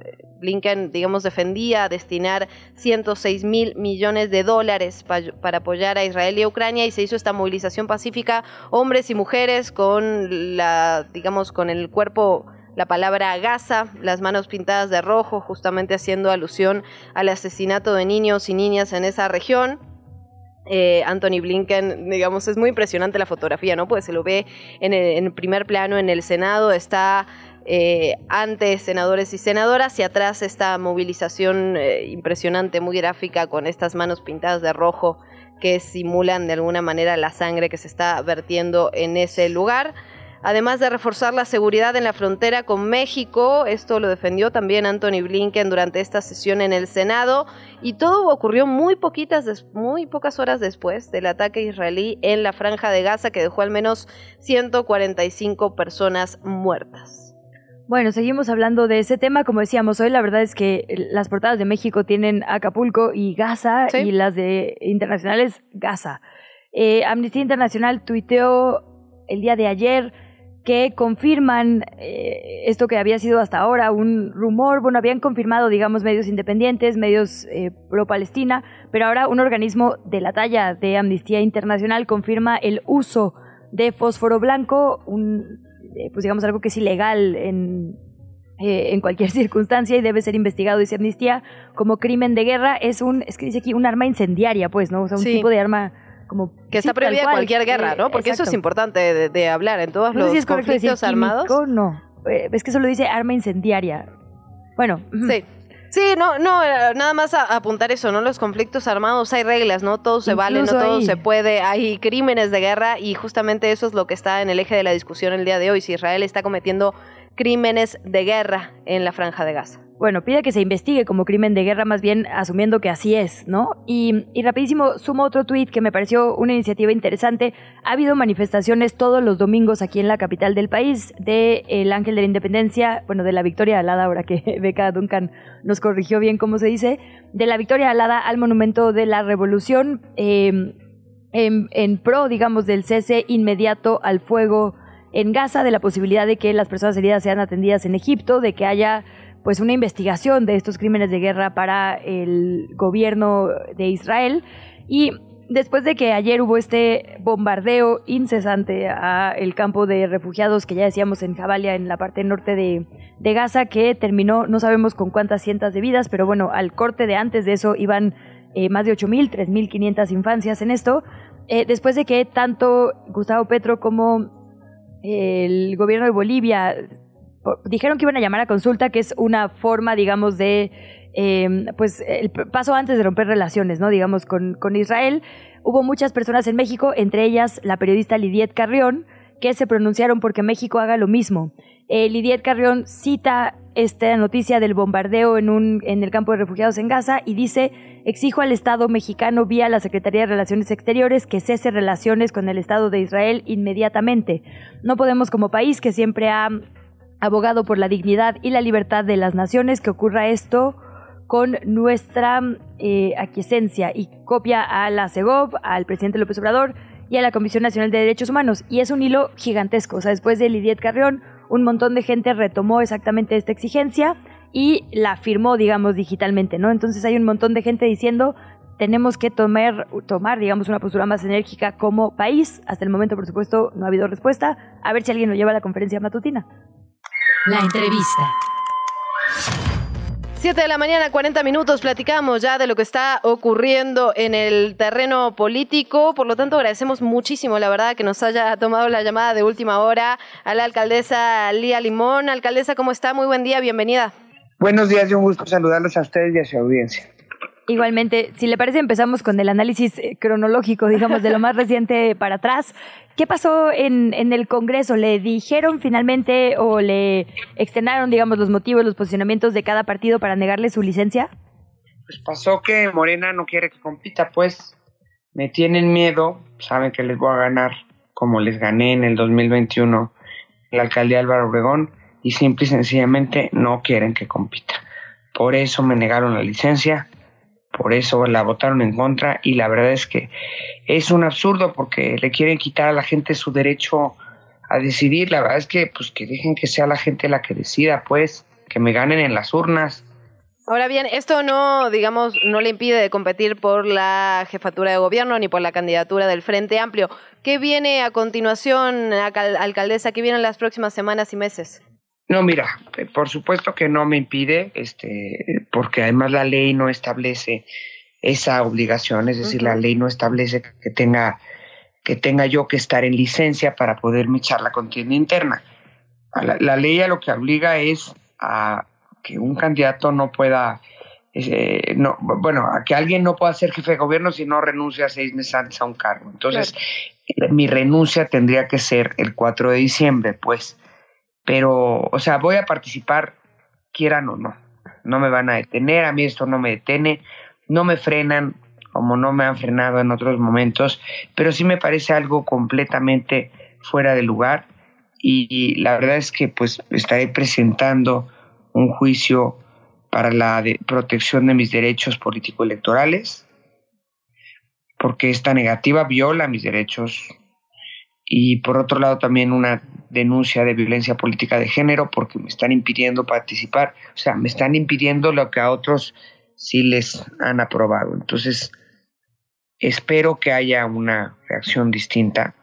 Blinken, digamos, defendía destinar 106 mil millones de dólares para apoyar a Israel y a Ucrania y se hizo esta movilización pacífica, hombres y mujeres con la, digamos, con el cuerpo la palabra Gaza, las manos pintadas de rojo, justamente haciendo alusión al asesinato de niños y niñas en esa región. Eh, Anthony Blinken, digamos, es muy impresionante la fotografía, ¿no? Pues se lo ve en el, primer plano en el Senado, está eh, ante senadores y senadoras y atrás esta movilización eh, impresionante, muy gráfica, con estas manos pintadas de rojo que simulan de alguna manera la sangre que se está vertiendo en ese lugar además de reforzar la seguridad en la frontera con México. Esto lo defendió también Anthony Blinken durante esta sesión en el Senado. Y todo ocurrió muy, poquitas, muy pocas horas después del ataque israelí en la franja de Gaza que dejó al menos 145 personas muertas. Bueno, seguimos hablando de ese tema. Como decíamos hoy, la verdad es que las portadas de México tienen Acapulco y Gaza y las de internacionales Gaza. Eh, Amnistía Internacional tuiteó el día de ayer que confirman eh, esto que había sido hasta ahora un rumor, bueno, habían confirmado, digamos, medios independientes, medios eh, pro-Palestina, pero ahora un organismo de la talla de Amnistía Internacional confirma el uso de fósforo blanco, un, eh, pues digamos algo que es ilegal en, en cualquier circunstancia y debe ser investigado, dice Amnistía, como crimen de guerra, es un, es que dice aquí, un arma incendiaria, pues, ¿no? O sea, un tipo de arma que está prohibida cualquier guerra, ¿no? Porque eso es importante de, hablar en todos los conflictos armados. no, eh, es que eso lo dice arma incendiaria. Bueno, sí. Sí, no, no, eh, nada más apuntar eso, ¿no? Los conflictos armados hay reglas, ¿no? Todo se vale, no todo se puede, hay crímenes de guerra y justamente eso es lo que está en el eje de la discusión el día de hoy, si Israel está cometiendo crímenes de guerra en la franja de Gaza bueno, pide que se investigue como crimen de guerra, más bien asumiendo que así es, ¿no? Y, y rapidísimo, sumo otro tuit que me pareció una iniciativa interesante. Ha habido manifestaciones todos los domingos aquí en la capital del país de el Ángel de la Independencia, bueno, de la Victoria Alada, ahora que Beca Duncan nos corrigió bien cómo se dice, de la Victoria Alada al Monumento de la Revolución, em, en, en pro, digamos, del cese inmediato al fuego en Gaza, de la posibilidad de que las personas heridas sean atendidas en Egipto, de que haya pues una investigación de estos crímenes de guerra para el gobierno de Israel. Y después de que ayer hubo este bombardeo incesante a el campo de refugiados que ya decíamos en Jabalia en la parte norte de, Gaza que terminó no sabemos con cuántas cientos de vidas pero bueno al corte de antes de eso iban eh, más de 8.000, 3.500 infancias en esto. Eh, después de que tanto Gustavo Petro como el gobierno de Bolivia dijeron que iban a llamar a consulta, que es una forma, digamos, de, em, pues, el paso antes de romper relaciones, ¿no? Digamos, con, con Israel. Hubo muchas personas en México, entre ellas la periodista Lidiet Carrión, que se pronunciaron porque México haga lo mismo. Eh, Lidiet Carrión cita esta noticia del bombardeo en, un, en el campo de refugiados en Gaza y dice, exijo al Estado mexicano vía la Secretaría de Relaciones Exteriores que cese relaciones con el Estado de Israel inmediatamente. No podemos como país que siempre ha abogado por la dignidad y la libertad de las naciones que ocurra esto con nuestra eh, aquiescencia y copia a la CEGOV, al presidente López Obrador y a la Comisión Nacional de Derechos Humanos. Y es un hilo gigantesco. O sea, después de Lidiet Carrión, un montón de gente retomó exactamente esta exigencia y la firmó, digamos, digitalmente, ¿no? Entonces hay un montón de gente diciendo tenemos que tomar, tomar, digamos, una postura más enérgica como país. Hasta el momento, por supuesto, no ha habido respuesta. A ver si alguien lo lleva a la conferencia matutina. La entrevista. 7 de la mañana, 40 minutos, platicamos ya de lo que está ocurriendo en el terreno político. Por lo tanto, agradecemos muchísimo, la verdad, que nos haya tomado la llamada de última hora a la alcaldesa Lía Limón. Alcaldesa, ¿cómo está? Muy buen día, bienvenida. Buenos días y un gusto saludarlos a ustedes y a su audiencia. Igualmente, si le parece, empezamos con el análisis eh, cronológico, digamos, de lo más reciente para atrás. ¿Qué pasó en, en el Congreso? ¿Le dijeron finalmente o le externaron, digamos, los motivos, los posicionamientos de cada partido para negarle su licencia? Pues pasó que Morena no quiere que compita, pues me tienen miedo, saben que les voy a ganar como les gané en el 2021 la alcaldía Álvaro Obregón y simple y sencillamente no quieren que compita. Por eso me negaron la licencia por eso la votaron en contra y la verdad es que es un absurdo porque le quieren quitar a la gente su derecho a decidir. La verdad es que pues que dejen que sea la gente la que decida, pues, que me ganen en las urnas. Ahora bien, esto no, digamos, no le impide de competir por la jefatura de gobierno ni por la candidatura del Frente Amplio. ¿Qué viene a continuación, alcaldesa? ¿Qué viene en las próximas semanas y meses? No, mira, por supuesto que no me impide, este, porque además la ley no establece esa obligación, es decir, la ley no establece que tenga que tenga yo que estar en licencia para poderme echar la contienda interna. La, ley a lo que obliga es a que un candidato no pueda, eh, no, bueno, a que alguien no pueda ser jefe de gobierno si no renuncia seis meses antes a un cargo. Entonces, mi renuncia tendría que ser el 4 de diciembre, pues pero, o sea, voy a participar, quieran o no. No me van a detener, a mí esto no me detiene, no me frenan como no me han frenado en otros momentos, pero sí me parece algo completamente fuera de lugar y, la verdad es que pues estaré presentando un juicio para la protección de mis derechos político-electorales, porque esta negativa viola mis derechos y por otro lado también una denuncia de violencia política de género porque me están impidiendo participar, o sea, me están impidiendo lo que a otros sí les han aprobado. Entonces, espero que haya una reacción distinta.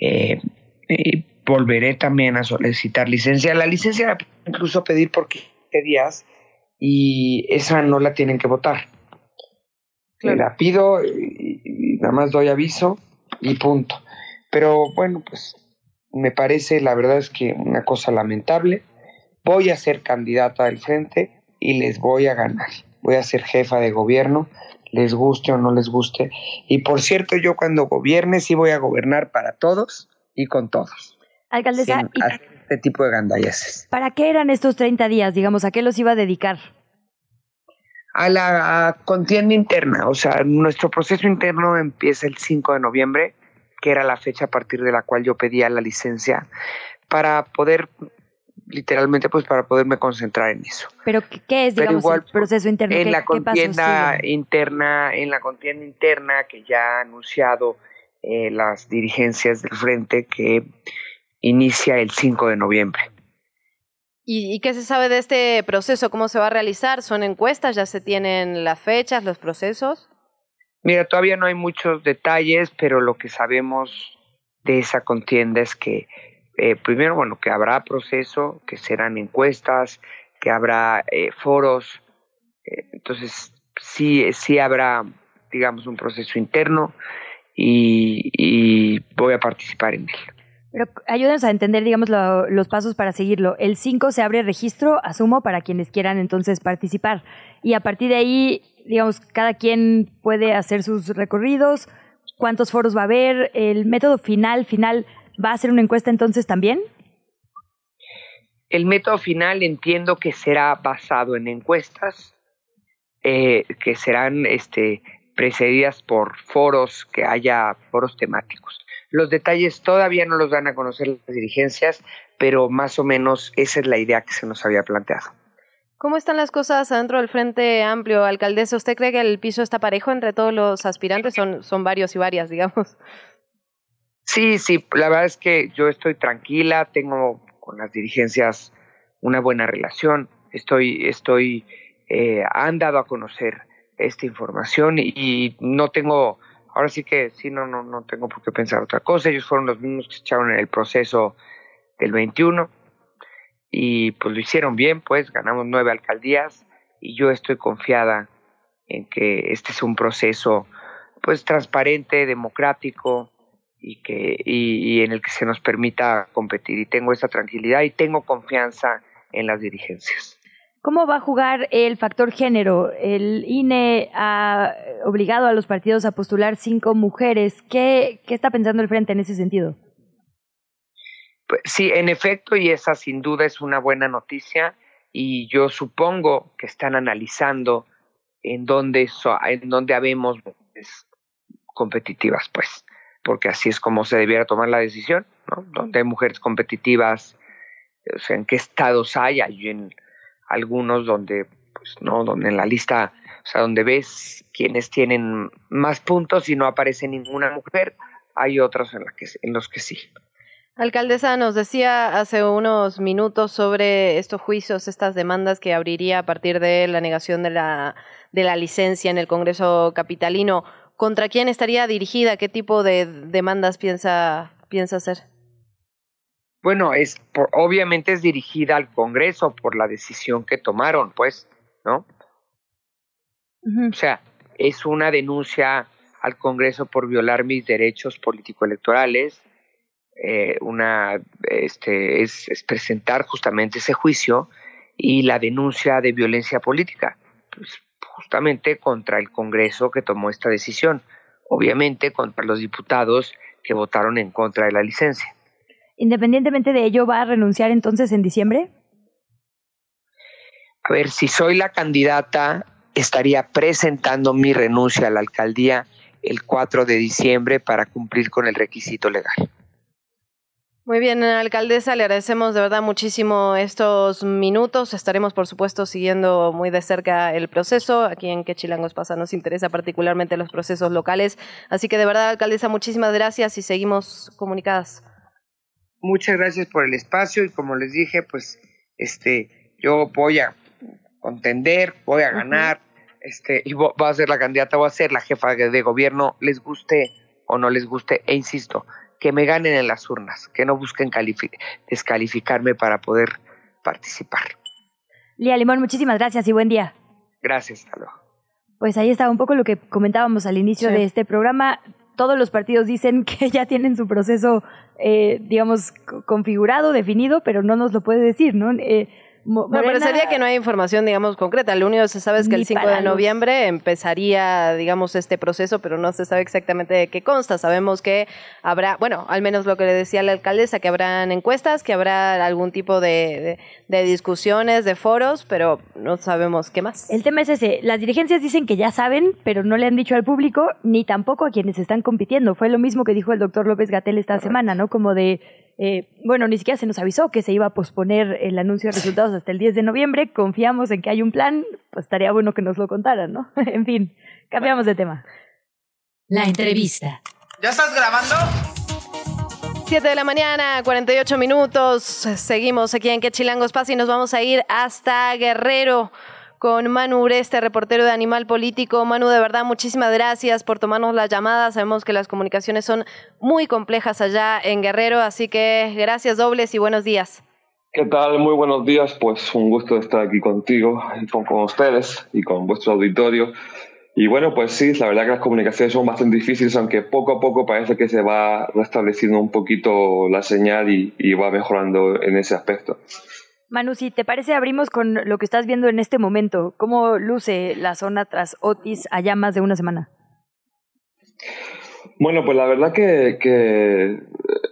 Eh, y volveré también a solicitar licencia. La licencia la incluso pedir por 15 días y esa no la tienen que votar. La pido y nada más doy aviso y punto. Pero bueno, pues me parece, la verdad es que una cosa lamentable. Voy a ser candidata del frente y les voy a ganar. Voy a ser jefa de gobierno, les guste o no les guste. Y por cierto, yo cuando gobierne sí voy a gobernar para todos y con todos. Alcaldesa, este tipo de gandallaces. ¿Para qué eran estos 30 días? Digamos, ¿a qué los iba a dedicar? A la contienda interna, o sea, nuestro proceso interno empieza el 5 de noviembre que era la fecha a partir de la cual yo pedía la licencia, para poder literalmente pues para poderme concentrar en eso. Pero qué es digamos el proceso interno en la contienda interna, en la contienda interna que ya ha anunciado eh, las dirigencias del frente que inicia el 5 de noviembre. ¿Y, ¿Y qué se sabe de este proceso? ¿Cómo se va a realizar? ¿Son encuestas? ¿Ya se tienen las fechas, los procesos? Mira, todavía no hay muchos detalles, pero lo que sabemos de esa contienda es que, eh, primero, bueno, que habrá proceso, que serán encuestas, que habrá eh, foros, eh, entonces sí, sí habrá, digamos, un proceso interno y, y voy a participar en él. Pero ayúdenos a entender, digamos, los pasos para seguirlo. El 5 se abre registro, asumo, para quienes quieran entonces participar. Y a partir de ahí, digamos, cada quien puede hacer sus recorridos, cuántos foros va a haber, el método final, final, ¿va a ser una encuesta entonces también? El método final entiendo que será basado en encuestas eh, que serán este, precedidas por foros, que haya foros temáticos. Los detalles todavía no los van a conocer las dirigencias, pero más o menos esa es la idea que se nos había planteado. ¿Cómo están las cosas adentro del Frente Amplio, alcaldesa? ¿Usted cree que el piso está parejo entre todos los aspirantes? Son, son varios y varias, digamos. Sí, sí, la verdad es que yo estoy tranquila, tengo con las dirigencias una buena relación, estoy, estoy, eh, han dado a conocer esta información y, no tengo, ahora sí que sí, no, no, no tengo por qué pensar otra cosa, ellos fueron los mismos que echaron en el proceso del 21 y pues lo hicieron bien, pues ganamos nueve alcaldías y yo estoy confiada en que este es un proceso pues transparente, democrático y que y, en el que se nos permita competir y tengo esa tranquilidad y tengo confianza en las dirigencias. ¿Cómo va a jugar el factor género? El INE ha obligado a los partidos a postular cinco mujeres. ¿Qué, qué está pensando el frente en ese sentido? Pues, sí, en efecto, y esa sin duda es una buena noticia, y yo supongo que están analizando en dónde, en dónde habemos competitivas, pues, porque así es como se debiera tomar la decisión, ¿no? Donde hay mujeres competitivas, o sea, en qué estados hay, hay en algunos donde, pues, no, donde en la lista, o sea, donde ves quienes tienen más puntos y no aparece ninguna mujer, hay otros en, la que, en los que sí. Alcaldesa, nos decía hace unos minutos sobre estos juicios, estas demandas que abriría a partir de la negación de la, de la licencia en el Congreso Capitalino. ¿Contra quién estaría dirigida? ¿Qué tipo de demandas piensa, piensa hacer? Bueno, es obviamente es dirigida al Congreso por la decisión que tomaron, pues, ¿no? O sea, es una denuncia al Congreso por violar mis derechos político-electorales, eh, una, este, es, presentar justamente ese juicio y la denuncia de violencia política, pues, justamente contra el Congreso que tomó esta decisión, obviamente contra los diputados que votaron en contra de la licencia. Independientemente de ello, ¿va a renunciar entonces en diciembre? A ver, si soy la candidata, estaría presentando mi renuncia a la alcaldía el 4 de diciembre para cumplir con el requisito legal. Muy bien, alcaldesa, le agradecemos de verdad muchísimo estos minutos. Estaremos, por supuesto, siguiendo muy de cerca el proceso. Aquí en Quechilangos pasa nos interesa particularmente los procesos locales. Así que de verdad, alcaldesa, muchísimas gracias y seguimos comunicadas. Muchas gracias por el espacio y como les dije, pues este yo voy a contender, voy a ganar, este y voy a ser la candidata, voy a ser la jefa de gobierno, les guste o no les guste, e insisto, que me ganen en las urnas, que no busquen descalificarme para poder participar. Lía Limón, muchísimas gracias y buen día. Gracias, hasta luego. Pues ahí estaba un poco lo que comentábamos al inicio de este programa. Todos los partidos dicen que ya tienen su proceso, eh, digamos, configurado, definido, pero no nos lo puede decir, ¿no? Eh, me parecería que no hay información, digamos, concreta. Lo único que se sabe es que el 5 de noviembre empezaría, digamos, este proceso, pero no se sabe exactamente de qué consta. Sabemos que habrá, bueno, al menos lo que le decía la alcaldesa, que habrán encuestas, que habrá algún tipo de, de discusiones, de foros, pero no sabemos qué más. El tema es ese. Las dirigencias dicen que ya saben, pero no le han dicho al público, ni tampoco a quienes están compitiendo. Fue lo mismo que dijo el doctor López Gatel esta semana, ¿no? Como de eh, bueno, ni siquiera se nos avisó que se iba a posponer el anuncio de resultados hasta el 10 de noviembre. Confiamos en que hay un plan, pues estaría bueno que nos lo contaran, ¿no? en fin, cambiamos de tema. La entrevista. ¿Ya estás grabando? 7 de la mañana, 48 minutos. Seguimos aquí en Quechilangos Paz y nos vamos a ir hasta Guerrero con Manu Ureste, reportero de Animal Político. Manu, de verdad, muchísimas gracias por tomarnos la llamada. Sabemos que las comunicaciones son muy complejas allá en Guerrero, así que gracias dobles y buenos días. ¿Qué tal? Muy buenos días. Pues un gusto estar aquí contigo, con, con ustedes y con vuestro auditorio. Y bueno, pues sí, la verdad que las comunicaciones son bastante difíciles, aunque poco a poco parece que se va restableciendo un poquito la señal y, y va mejorando en ese aspecto. Manu, si te parece, abrimos con lo que estás viendo en este momento. ¿Cómo luce la zona tras Otis allá más de una semana? Bueno, pues la verdad que,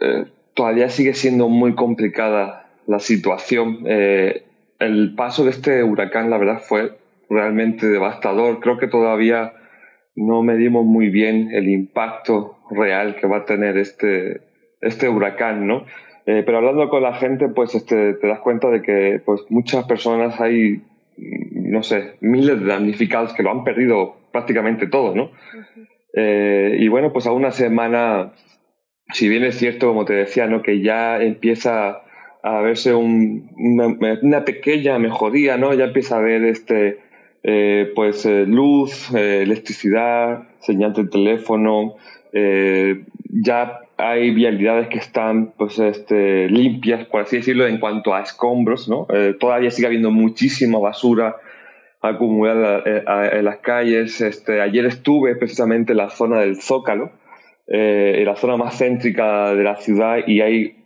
eh, todavía sigue siendo muy complicada la situación. Eh, el paso de este huracán, la verdad, fue realmente devastador. Creo que todavía no medimos muy bien el impacto real que va a tener este, este huracán, ¿no? Eh, pero hablando con la gente, pues este, te das cuenta de que pues muchas personas hay, no sé, miles de damnificados que lo han perdido prácticamente todo, ¿no? Eh, y bueno, pues a una semana, si bien es cierto, como te decía, ¿no? Que ya empieza a verse un, una, pequeña mejoría, ¿no? Ya empieza a haber este, eh, pues luz, electricidad, señal de teléfono, ya hay vialidades que están pues, este, limpias, por así decirlo, en cuanto a escombros, ¿no? Eh, todavía sigue habiendo muchísima basura acumulada eh, en las calles. Este, ayer estuve precisamente en la zona del Zócalo, eh, en la zona más céntrica de la ciudad, y hay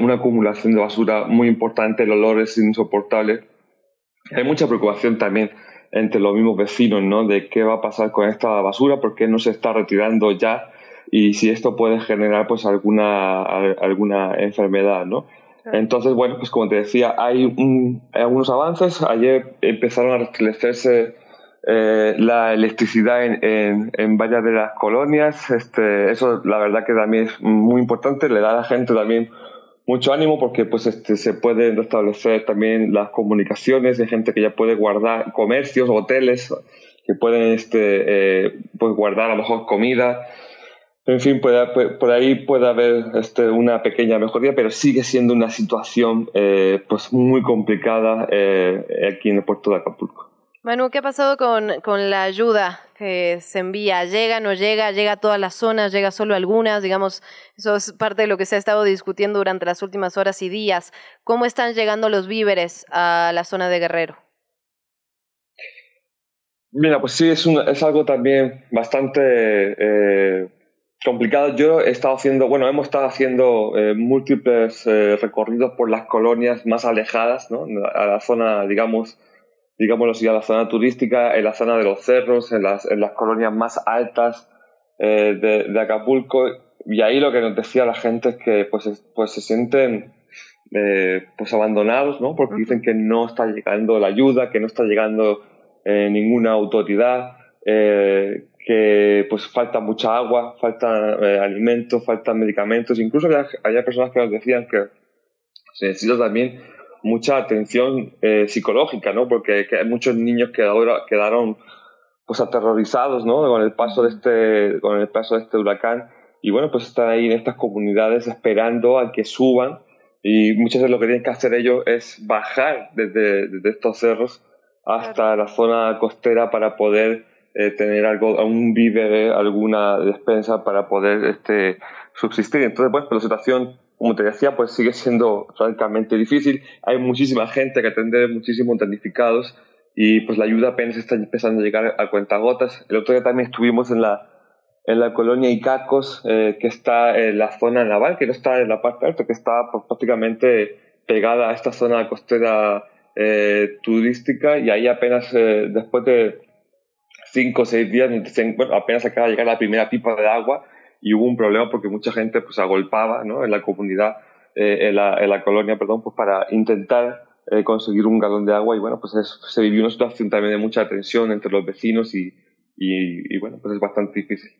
una acumulación de basura muy importante, el olor es insoportable. Hay mucha preocupación también entre los mismos vecinos, ¿no? De qué va a pasar con esta basura, por qué no se está retirando ya y si esto puede generar pues alguna, alguna enfermedad, ¿no? Entonces, bueno, pues como te decía, hay, algunos avances. Ayer empezaron a restablecerse eh, la electricidad en, en, varias de las colonias. Este, eso la verdad que también es muy importante, le da a la gente también mucho ánimo porque pues este, se pueden restablecer también las comunicaciones de gente que ya puede guardar comercios, hoteles que pueden este, eh, pues guardar a lo mejor comida en fin, por ahí puede haber este, una pequeña mejoría, pero sigue siendo una situación eh, pues muy complicada eh, aquí en el puerto de Acapulco. Manu, ¿qué ha pasado con, con, la ayuda que se envía? ¿Llega, no llega? ¿Llega a todas las zonas? ¿Llega solo a algunas? Digamos, eso es parte de lo que se ha estado discutiendo durante las últimas horas y días. ¿Cómo están llegando los víveres a la zona de Guerrero? Mira, pues sí, es, es algo también bastante eh, complicado. Yo he estado haciendo, bueno, hemos estado haciendo eh, múltiples eh, recorridos por las colonias más alejadas, ¿no? A la zona, digamos, digámoslo así, a la zona turística, en la zona de los cerros, en las, en las colonias más altas eh, de, de, Acapulco. Y ahí lo que nos decía la gente es que pues, pues se sienten pues abandonados, ¿no? Porque dicen que no está llegando la ayuda, que no está llegando ninguna autoridad. Eh, que pues falta mucha agua, falta eh, alimentos, faltan medicamentos, incluso había, personas que nos decían que se necesita también mucha atención eh, psicológica, ¿no? Porque hay muchos niños que ahora quedaron pues aterrorizados, ¿no? Con el paso de este, con el paso de este huracán y bueno, pues están ahí en estas comunidades esperando a que suban y muchas veces lo que tienen que hacer ellos es bajar desde, desde estos cerros hasta la zona costera para poder eh, tener algo, un víver, alguna despensa para poder este, subsistir. Entonces, pues, la situación, como te decía, pues sigue siendo francamente difícil. Hay muchísima gente que atender, muchísimos damnificados y pues la ayuda apenas está empezando a llegar a cuentagotas. El otro día también estuvimos en la, en la colonia Icacos, eh, que está en la zona naval, que no está en la parte alta, que está pues, prácticamente pegada a esta zona costera eh, turística y ahí apenas después de cinco o seis días, apenas acaba de llegar la primera pipa de agua y hubo un problema porque mucha gente pues agolpaba ¿no? en la comunidad, eh, en, la, colonia, perdón, pues para intentar eh, conseguir un galón de agua y bueno, pues se vivió una situación también de mucha tensión entre los vecinos y, y bueno, pues es bastante difícil.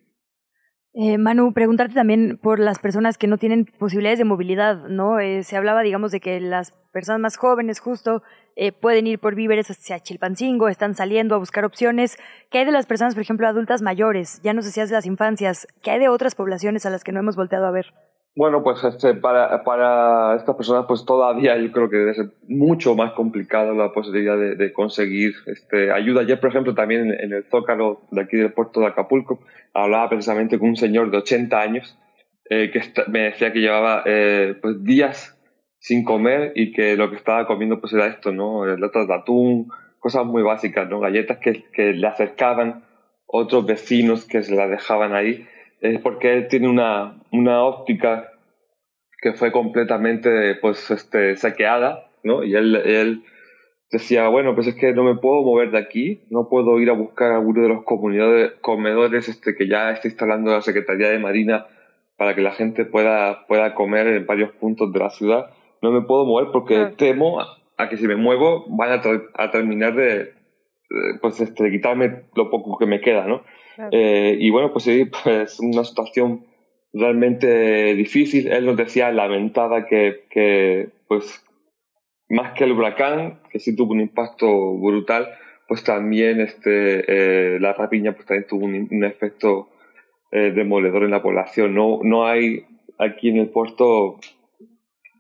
Eh, Manu, preguntarte también por las personas que no tienen posibilidades de movilidad, ¿no? Eh, se hablaba, digamos, de que las personas más jóvenes justo eh, pueden ir por víveres hacia Chilpancingo, están saliendo a buscar opciones. ¿Qué hay de las personas, por ejemplo, adultas mayores? Ya nos decías de las infancias. ¿Qué hay de otras poblaciones a las que no hemos volteado a ver? Bueno, pues este, para, para estas personas pues todavía yo creo que debe ser mucho más complicado la posibilidad de, de conseguir este, ayuda. Ayer, por ejemplo, también en, el Zócalo de aquí del puerto de Acapulco, hablaba precisamente con un señor de 80 años eh, que me decía que llevaba eh, pues días sin comer y que lo que estaba comiendo pues era esto, ¿no? Latas de atún, cosas muy básicas, ¿no? Galletas que, que le acercaban otros vecinos que se las dejaban ahí es porque él tiene una, una óptica que fue completamente pues este saqueada, ¿no? Y él, él decía, bueno, pues es que no me puedo mover de aquí, no puedo ir a buscar a alguno de los comunidades, comedores este, que ya está instalando la Secretaría de Marina para que la gente pueda, pueda comer en varios puntos de la ciudad. no me puedo mover porque temo a, que si me muevo van a, terminar de, pues, este, quitarme lo poco que me queda, ¿no? Eh, y bueno, pues sí, pues una situación realmente difícil. Él nos decía, lamentada, que, que pues más que el huracán, que sí tuvo un impacto brutal, pues también este, eh, la rapiña pues también tuvo un, efecto eh, demoledor en la población. No, no hay aquí en el puerto,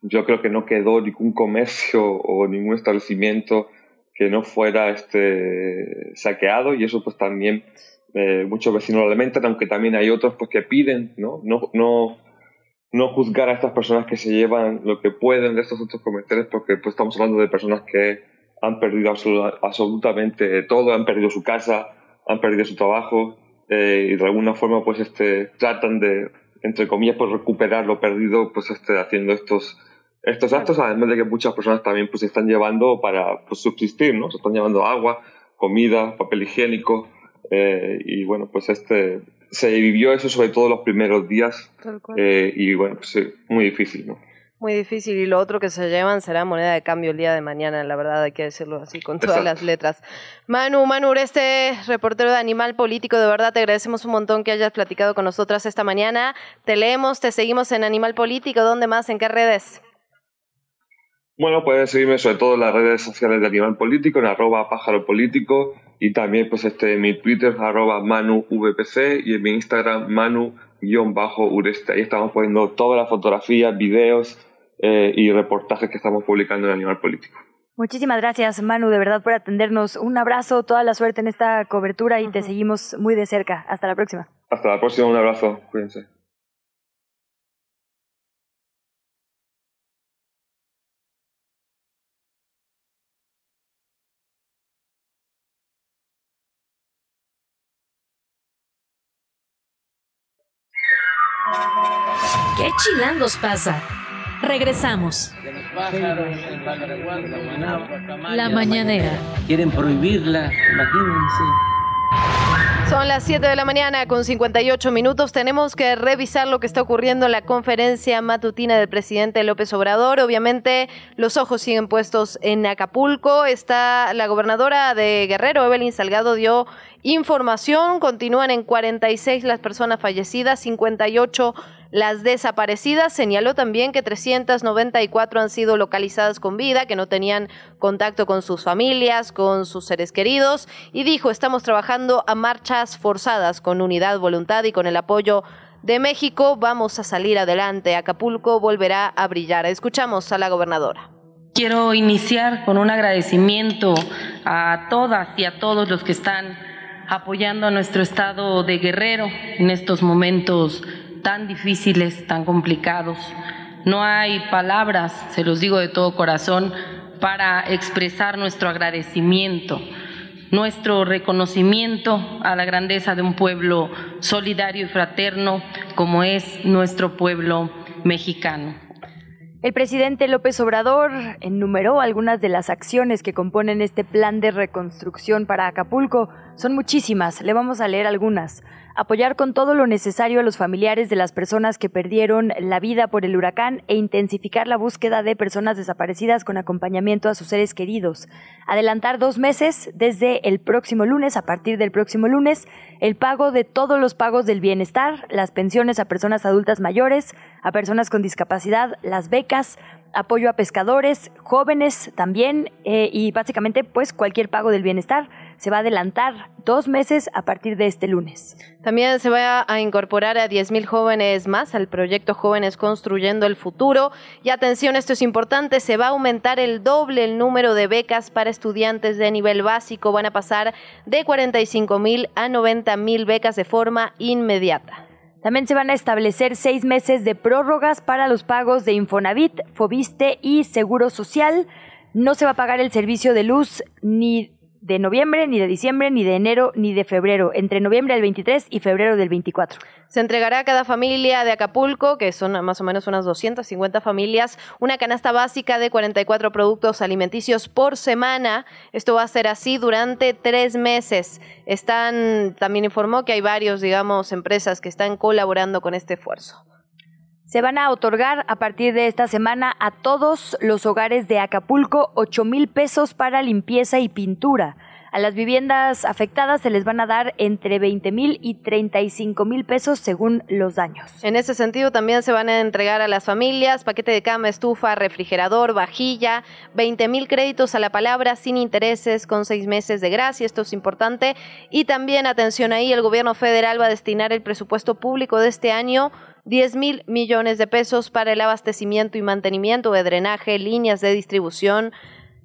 yo creo que no quedó ningún comercio o ningún establecimiento que no fuera este, saqueado y eso pues también eh, muchos vecinos lo lamentan, aunque también hay otros pues que piden ¿no? No, no, no juzgar a estas personas que se llevan lo que pueden de estos otros comerciales porque pues estamos hablando de personas que han perdido absolutamente todo, han perdido su casa, han perdido su trabajo eh, y de alguna forma pues este tratan de entre comillas pues recuperar lo perdido pues este haciendo estos estos actos además de que muchas personas también pues se están llevando para pues, subsistir no se están llevando agua comida papel higiénico eh, y bueno pues este se vivió eso sobre todo los primeros días eh, y bueno pues muy difícil no muy difícil. Y lo otro que se llevan será moneda de cambio el día de mañana, la verdad, hay que decirlo así, con todas las letras. Manu, Manu, este reportero de Animal Político, de verdad te agradecemos un montón que hayas platicado con nosotras esta mañana. Te leemos, te seguimos en Animal Político. ¿Dónde más? ¿En qué redes? Bueno, puedes seguirme sobre todo en las redes sociales de Animal Político, en arroba pájaro político, y también pues este en mi Twitter, arroba manuvpc, y en mi Instagram, manu-ureste. Ahí estamos poniendo todas las fotografías, videos, eh, y reportajes que estamos publicando en Animal Político. Muchísimas gracias, Manu, de verdad, por atendernos. Un abrazo, toda la suerte en esta cobertura y te seguimos muy de cerca. Hasta la próxima. Hasta la próxima, un abrazo. Cuídense. Chilangos pasa? Regresamos. La mañanera. Quieren prohibirla, imagínense. Son las 7 de la mañana con 58 minutos. Tenemos que revisar lo que está ocurriendo en la conferencia matutina del presidente López Obrador. Obviamente los ojos siguen puestos en Acapulco. Está la gobernadora de Guerrero, Evelyn Salgado, dio información. Continúan en 46 las personas fallecidas, 58 las desaparecidas señaló también que 394 han sido localizadas con vida, que no tenían contacto con sus familias, con sus seres queridos, y dijo, estamos trabajando a marchas forzadas con unidad, voluntad y con el apoyo de México. Vamos a salir adelante. Acapulco volverá a brillar. Escuchamos a la gobernadora. Quiero iniciar con un agradecimiento a todas y a todos los que están apoyando a nuestro estado de Guerrero en estos momentos tan difíciles, tan complicados. No hay palabras, se los digo de todo corazón, para expresar nuestro agradecimiento, nuestro reconocimiento a la grandeza de un pueblo solidario y fraterno como es nuestro pueblo mexicano. El presidente López Obrador enumeró algunas de las acciones que componen este plan de reconstrucción para Acapulco. Son muchísimas, le vamos a leer algunas apoyar con todo lo necesario a los familiares de las personas que perdieron la vida por el huracán e intensificar la búsqueda de personas desaparecidas con acompañamiento a sus seres queridos. Adelantar dos meses desde el próximo lunes, a partir del próximo lunes, el pago de todos los pagos del bienestar, las pensiones a personas adultas mayores, a personas con discapacidad, las becas, apoyo a pescadores, jóvenes también eh, y básicamente pues cualquier pago del bienestar se va a adelantar dos meses a partir de este lunes. También se va a incorporar a 10.000 jóvenes más al proyecto Jóvenes Construyendo el Futuro. Y atención, esto es importante, se va a aumentar el doble el número de becas para estudiantes de nivel básico. Van a pasar de 45.000 a 90.000 becas de forma inmediata. También se van a establecer seis meses de prórrogas para los pagos de Infonavit, Fobiste y Seguro Social. No se va a pagar el servicio de luz ni de noviembre, ni de diciembre, ni de enero, ni de febrero, entre noviembre del 23 y febrero del 24. Se entregará a cada familia de Acapulco, que son más o menos unas 250 familias, una canasta básica de 44 productos alimenticios por semana. Esto va a ser así durante tres meses. Están, también informó que hay varios, digamos, empresas que están colaborando con este esfuerzo. Se van a otorgar a partir de esta semana a todos los hogares de Acapulco 8 mil pesos para limpieza y pintura. A las viviendas afectadas se les van a dar entre 20 mil y 35 mil pesos según los daños. En ese sentido, también se van a entregar a las familias paquete de cama, estufa, refrigerador, vajilla, 20 mil créditos a la palabra sin intereses con seis meses de gracia. Esto es importante. Y también, atención ahí, el gobierno federal va a destinar el presupuesto público de este año 10 mil millones de pesos para el abastecimiento y mantenimiento de drenaje, líneas de distribución,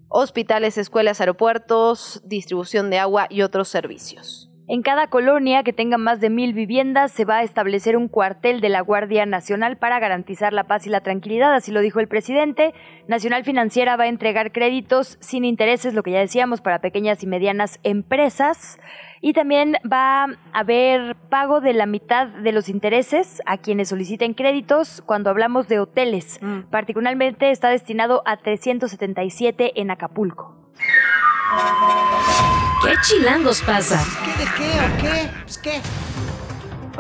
hospitales, escuelas, aeropuertos, distribución de agua y otros servicios. En cada colonia que tenga más de mil viviendas se va a establecer un cuartel de la Guardia Nacional para garantizar la paz y la tranquilidad, así lo dijo el presidente. Nacional Financiera va a entregar créditos sin intereses, lo que ya decíamos, para pequeñas y medianas empresas. Y también va a haber pago de la mitad de los intereses a quienes soliciten créditos cuando hablamos de hoteles. Mm. Particularmente está destinado a 377 en Acapulco. ¿Qué chilangos pasa? ¿Qué de qué o qué? Pues qué.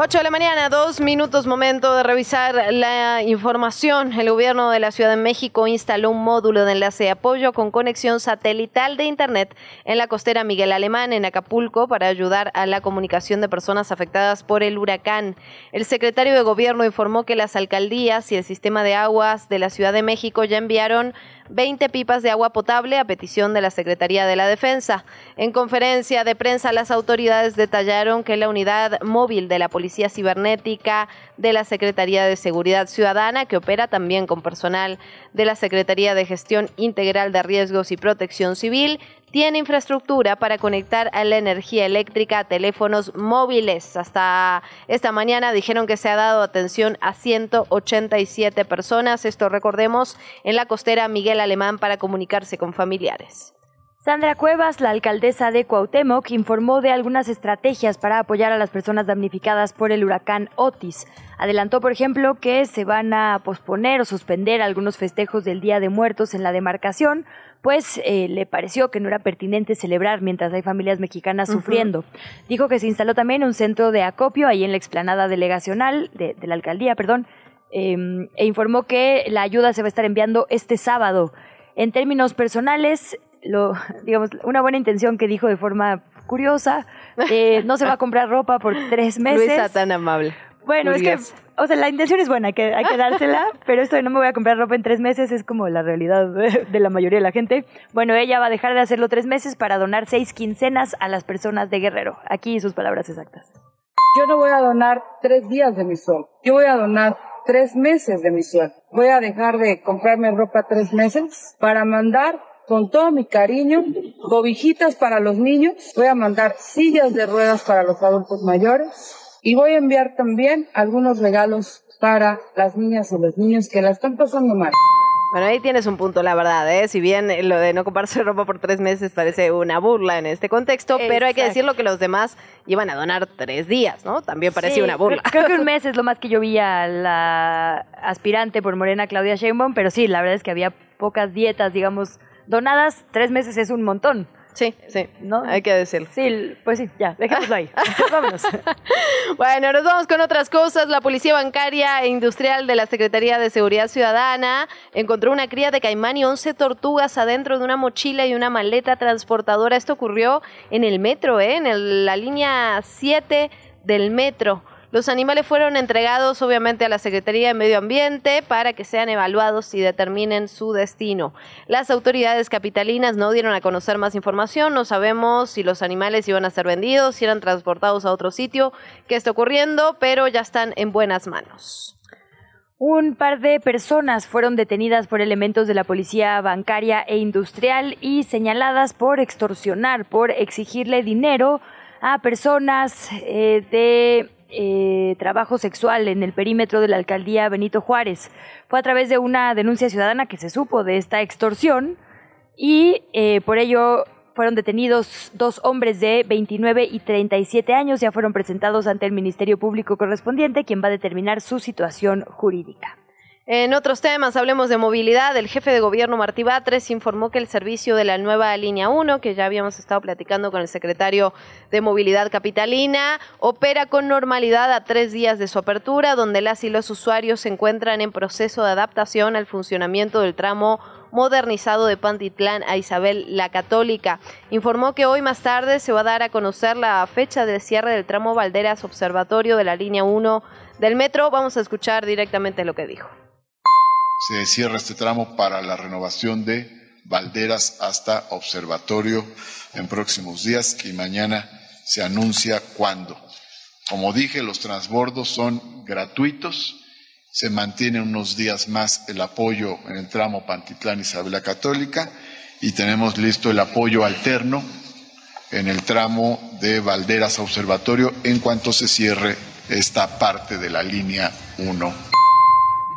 8 de la mañana, dos minutos, momento de revisar la información. El gobierno de la Ciudad de México instaló un módulo de enlace de apoyo con conexión satelital de Internet en la costera Miguel Alemán, en Acapulco, para ayudar a la comunicación de personas afectadas por el huracán. El secretario de Gobierno informó que las alcaldías y el sistema de aguas de la Ciudad de México ya enviaron 20 pipas de agua potable a petición de la Secretaría de la Defensa. En conferencia de prensa, las autoridades detallaron que la unidad móvil de la Policía Cibernética de la Secretaría de Seguridad Ciudadana, que opera también con personal de la Secretaría de Gestión Integral de Riesgos y Protección Civil, tiene infraestructura para conectar a la energía eléctrica a teléfonos móviles. Hasta esta mañana dijeron que se ha dado atención a 187 personas, esto recordemos, en la costera Miguel Alemán para comunicarse con familiares. Sandra Cuevas, la alcaldesa de Cuauhtémoc, informó de algunas estrategias para apoyar a las personas damnificadas por el huracán Otis. Adelantó, por ejemplo, que se van a posponer o suspender algunos festejos del Día de Muertos en la demarcación, pues eh, le pareció que no era pertinente celebrar mientras hay familias mexicanas sufriendo. Dijo que se instaló también un centro de acopio ahí en la explanada delegacional de, la alcaldía, perdón, em, e informó que la ayuda se va a estar enviando este sábado. En términos personales, lo, digamos, una buena intención que dijo de forma curiosa, eh, no se va a comprar ropa por tres meses. Luisa tan amable. Bueno, es que, o sea, la intención es buena, que hay que dársela, pero esto de no me voy a comprar ropa en tres meses es como la realidad de, la mayoría de la gente. Bueno, ella va a dejar de hacerlo tres meses para donar seis quincenas a las personas de Guerrero. Aquí sus palabras exactas. Yo no voy a donar tres días de mi sueldo, yo voy a donar tres meses de mi sueldo. Voy a dejar de comprarme ropa tres meses para mandar con todo mi cariño, cobijitas para los niños, voy a mandar sillas de ruedas para los adultos mayores, y voy a enviar también algunos regalos para las niñas y los niños que la están pasando mal. Bueno, ahí tienes un punto, la verdad, ¿eh? Si bien lo de no comprarse ropa por tres meses parece una burla en este contexto, pero hay que decirlo que los demás iban a donar tres días, ¿no? También parecía una burla. Creo que un mes es lo más que yo vi a la aspirante por Morena, Claudia Sheinbaum, pero sí, la verdad es que había pocas dietas, digamos, donadas. Tres meses es un montón. Sí, sí, ¿no? Hay que decirlo. Sí, pues sí, ya, dejémoslo ahí. Vámonos. bueno, nos vamos con otras cosas. La Policía Bancaria e Industrial de la Secretaría de Seguridad Ciudadana encontró una cría de caimán y 11 tortugas adentro de una mochila y una maleta transportadora. Esto ocurrió en el metro, ¿eh? en la línea 7 del metro. Los animales fueron entregados obviamente a la Secretaría de Medio Ambiente para que sean evaluados y determinen su destino. Las autoridades capitalinas no dieron a conocer más información, no sabemos si los animales iban a ser vendidos, si eran transportados a otro sitio, qué está ocurriendo, pero ya están en buenas manos. Un par de personas fueron detenidas por elementos de la policía bancaria e industrial y señaladas por extorsionar, por exigirle dinero a personas eh, de eh, trabajo sexual en el perímetro de la alcaldía Benito Juárez. Fue a través de una denuncia ciudadana que se supo de esta extorsión y eh, por ello fueron detenidos dos hombres de 29 y 37 años, ya fueron presentados ante el Ministerio Público correspondiente, quien va a determinar su situación jurídica. En otros temas, hablemos de movilidad. El jefe de gobierno Martí Batres informó que el servicio de la nueva línea 1, que ya habíamos estado platicando con el secretario de Movilidad Capitalina, opera con normalidad a tres días de su apertura, donde las y los usuarios se encuentran en proceso de adaptación al funcionamiento del tramo modernizado de Pantitlán a Isabel la Católica. Informó que hoy más tarde se va a dar a conocer la fecha de cierre del tramo Valderas Observatorio de la línea 1 del metro. Vamos a escuchar directamente lo que dijo se cierra este tramo para la renovación de Valderas hasta Observatorio en próximos días y mañana se anuncia cuándo. Como dije, los transbordos son gratuitos, se mantiene unos días más el apoyo en el tramo Pantitlán Isabela Católica y tenemos listo el apoyo alterno en el tramo de Valderas a Observatorio en cuanto se cierre esta parte de la línea 1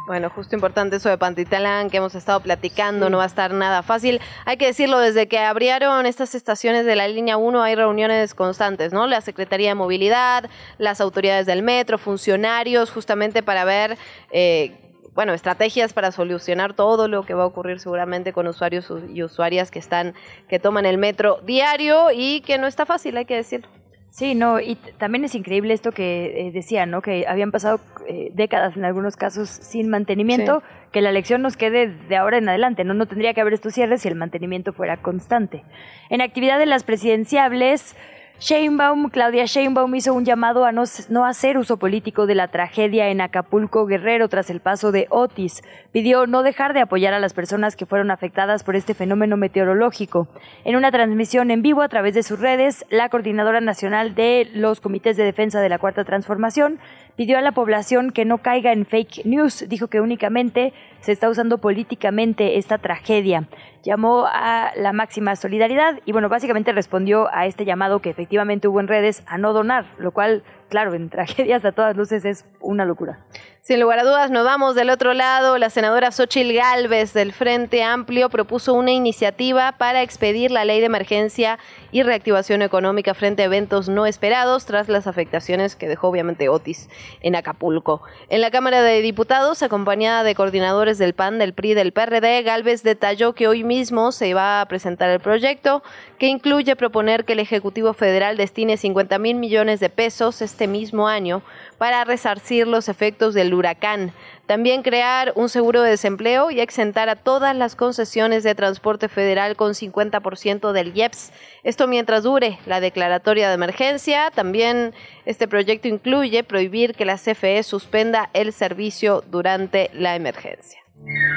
bueno, justo importante eso de Pantitlán que hemos estado platicando, no va a estar nada fácil. Hay que decirlo, desde que abrieron estas estaciones de la línea 1 hay reuniones constantes, ¿no? La Secretaría de Movilidad, las autoridades del metro, funcionarios, justamente para ver... Eh, bueno, estrategias para solucionar todo lo que va a ocurrir seguramente con usuarios y usuarias que están, que toman el metro diario y que no está fácil, hay que decirlo. Sí, no, y también es increíble esto que eh, decía, ¿no? Que habían pasado eh, décadas en algunos casos sin mantenimiento, que la elección nos quede de ahora en adelante, ¿no? No tendría que haber estos cierres si el mantenimiento fuera constante. En actividad de las presidenciables, Sheinbaum, Claudia Sheinbaum hizo un llamado a no, no, hacer uso político de la tragedia en Acapulco Guerrero tras el paso de Otis. Pidió no dejar de apoyar a las personas que fueron afectadas por este fenómeno meteorológico. En una transmisión en vivo a través de sus redes, la coordinadora nacional de los comités de defensa de la Cuarta Transformación pidió a la población que no caiga en fake news. Dijo que únicamente se está usando políticamente esta tragedia. Llamó a la máxima solidaridad y bueno, básicamente respondió a este llamado que efectivamente hubo en redes a no donar, lo cual claro, en tragedias a todas luces es una locura. Sin lugar a dudas, nos vamos del otro lado. La senadora Xochil Gálvez del Frente Amplio propuso una iniciativa para expedir la ley de emergencia y reactivación económica frente a eventos no esperados tras las afectaciones que dejó obviamente Otis en Acapulco. En la Cámara de Diputados, acompañada de coordinadores del PAN, del PRI, del PRD, Gálvez detalló que hoy mismo se va a presentar el proyecto que incluye proponer que el Ejecutivo Federal destine 50 mil millones de pesos este mismo año para resarcir los efectos del huracán. También crear un seguro de desempleo y exentar a todas las concesiones de transporte federal con 50% del IEPS. Esto mientras dure la declaratoria de emergencia. También este proyecto incluye prohibir que la CFE suspenda el servicio durante la emergencia.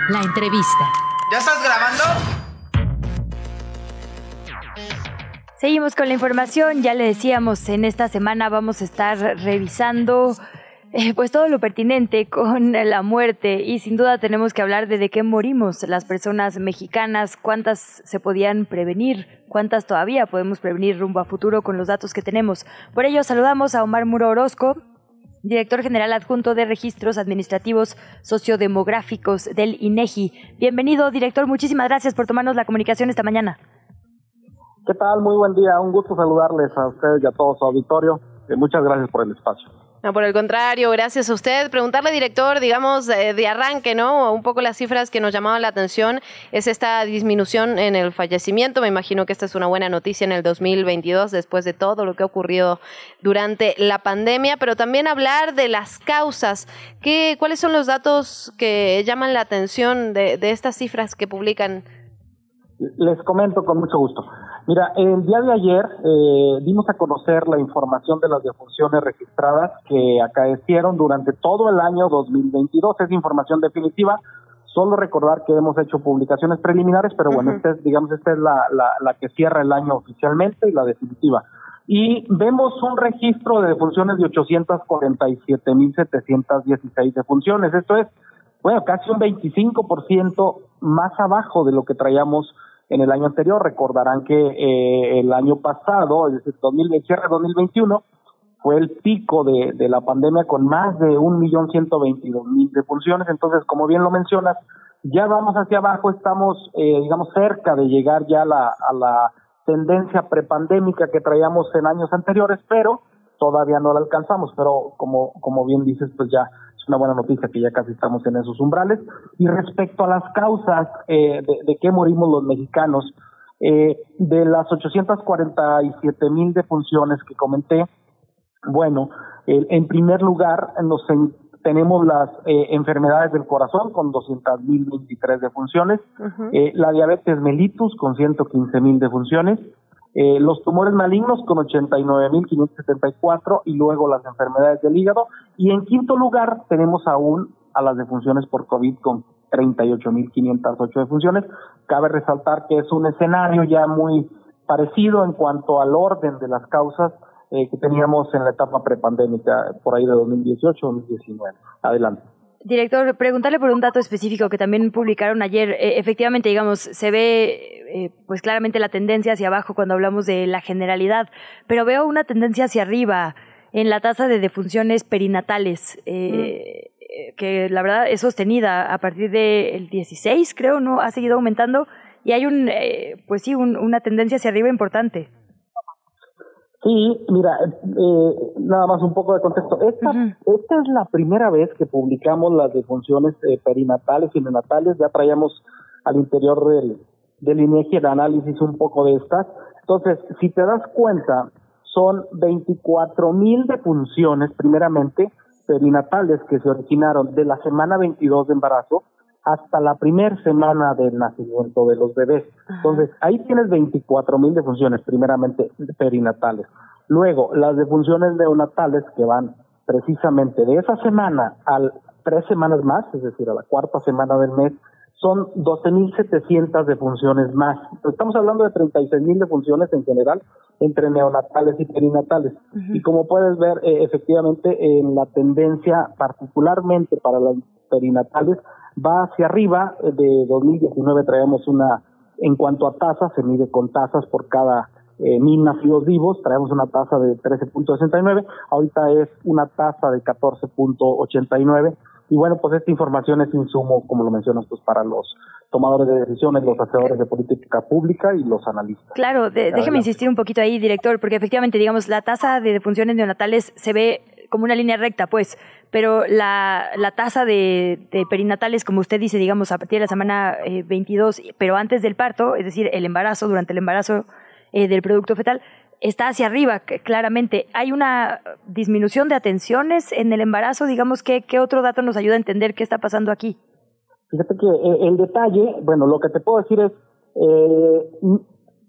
La entrevista. ¿Ya estás grabando? Seguimos con la información, ya le decíamos, en esta semana vamos a estar revisando eh, pues todo lo pertinente con la muerte y sin duda tenemos que hablar de de qué morimos las personas mexicanas, cuántas se podían prevenir, cuántas todavía podemos prevenir rumbo a futuro con los datos que tenemos. Por ello saludamos a Omar Muro Orozco, director general adjunto de Registros Administrativos Sociodemográficos del INEGI. Bienvenido, director, muchísimas gracias por tomarnos la comunicación esta mañana. ¿Qué tal? Muy buen día. Un gusto saludarles a ustedes y a todo su auditorio. Eh, muchas gracias por el espacio. No, por el contrario, gracias a usted. Preguntarle, director, digamos, eh, de arranque, ¿no? Un poco las cifras que nos llamaban la atención es esta disminución en el fallecimiento. Me imagino que esta es una buena noticia en el 2022, después de todo lo que ha ocurrido durante la pandemia, pero también hablar de las causas. ¿Qué, ¿Cuáles son los datos que llaman la atención de, de estas cifras que publican? Les comento con mucho gusto. Mira, el día de ayer eh, dimos a conocer la información de las defunciones registradas que acaecieron durante todo el año 2022. Es información definitiva. Solo recordar que hemos hecho publicaciones preliminares, pero bueno, este digamos, esta es la, la, la que cierra el año oficialmente y la definitiva. Y vemos un registro de defunciones de 847.716 defunciones. Esto es, bueno, casi un 25% más abajo de lo que traíamos en el año anterior. Recordarán que eh, el año pasado, es decir, 2020, cierre 2021, fue el pico de, la pandemia con más de un millón ciento veintidós mil defunciones. Entonces, como bien lo mencionas, ya vamos hacia abajo, estamos, eh, digamos, cerca de llegar ya a la, a la tendencia prepandémica que traíamos en años anteriores, pero todavía no la alcanzamos. Pero como, como bien dices, pues ya es una buena noticia que ya casi estamos en esos umbrales. Y respecto a las causas eh, de, de qué morimos los mexicanos, eh, de las 847 mil defunciones que comenté, bueno, en primer lugar nos tenemos las eh, enfermedades del corazón con 200 mil 23 defunciones, eh, la diabetes mellitus con 115 mil defunciones, eh, los tumores malignos con 89.574 y luego las enfermedades del hígado. Y en quinto lugar tenemos aún a las defunciones por COVID con 38.508 defunciones. Cabe resaltar que es un escenario ya muy parecido en cuanto al orden de las causas eh, que teníamos en la etapa prepandémica por ahí de 2018-2019. Adelante. Director, preguntarle por un dato específico que también publicaron ayer. Eh, efectivamente, digamos, se ve eh, pues claramente la tendencia hacia abajo cuando hablamos de la generalidad, pero veo una tendencia hacia arriba en la tasa de defunciones perinatales, eh, que la verdad es sostenida a partir del 16, creo, ¿no? Ha seguido aumentando y hay un, pues sí, una tendencia hacia arriba importante. Sí, mira, eh, nada más un poco de contexto. Esta, esta es la primera vez que publicamos las defunciones eh, perinatales y neonatales. Ya traíamos al interior del, del INEGI el análisis un poco de estas. Entonces, si te das cuenta, son 24 mil defunciones, primeramente, perinatales que se originaron de la semana 22 de embarazo hasta la primera semana del nacimiento de los bebés. Entonces, ahí tienes 24 mil defunciones, primeramente perinatales. Luego, las defunciones neonatales que van precisamente de esa semana a tres semanas más, es decir, a la cuarta semana del mes, son 12.700 defunciones más. Estamos hablando de 36.000 defunciones en general entre neonatales y perinatales. Y como puedes ver, eh, efectivamente, en la tendencia, particularmente para las perinatales, va hacia arriba. De 2019 traemos una, en cuanto a tasas, se mide con tasas por cada eh, mil nacidos vivos, traemos una tasa de 13.69, ahorita es una tasa de 14.89. Y bueno, pues esta información es insumo, como lo mencionas, pues para los tomadores de decisiones, los hacedores de política pública y los analistas. Claro, déjeme insistir un poquito ahí, director, porque efectivamente, digamos, la tasa de defunciones neonatales se ve como una línea recta, pues, pero la, la tasa de, perinatales, como usted dice, digamos, a partir de la semana 22, eh, pero antes del parto, es decir, el embarazo, durante el embarazo eh, del producto fetal, está hacia arriba, claramente. ¿Hay una disminución de atenciones en el embarazo? Digamos, ¿qué, qué otro dato nos ayuda a entender qué está pasando aquí? Fíjate que eh, el detalle, bueno, lo que te puedo decir es, eh,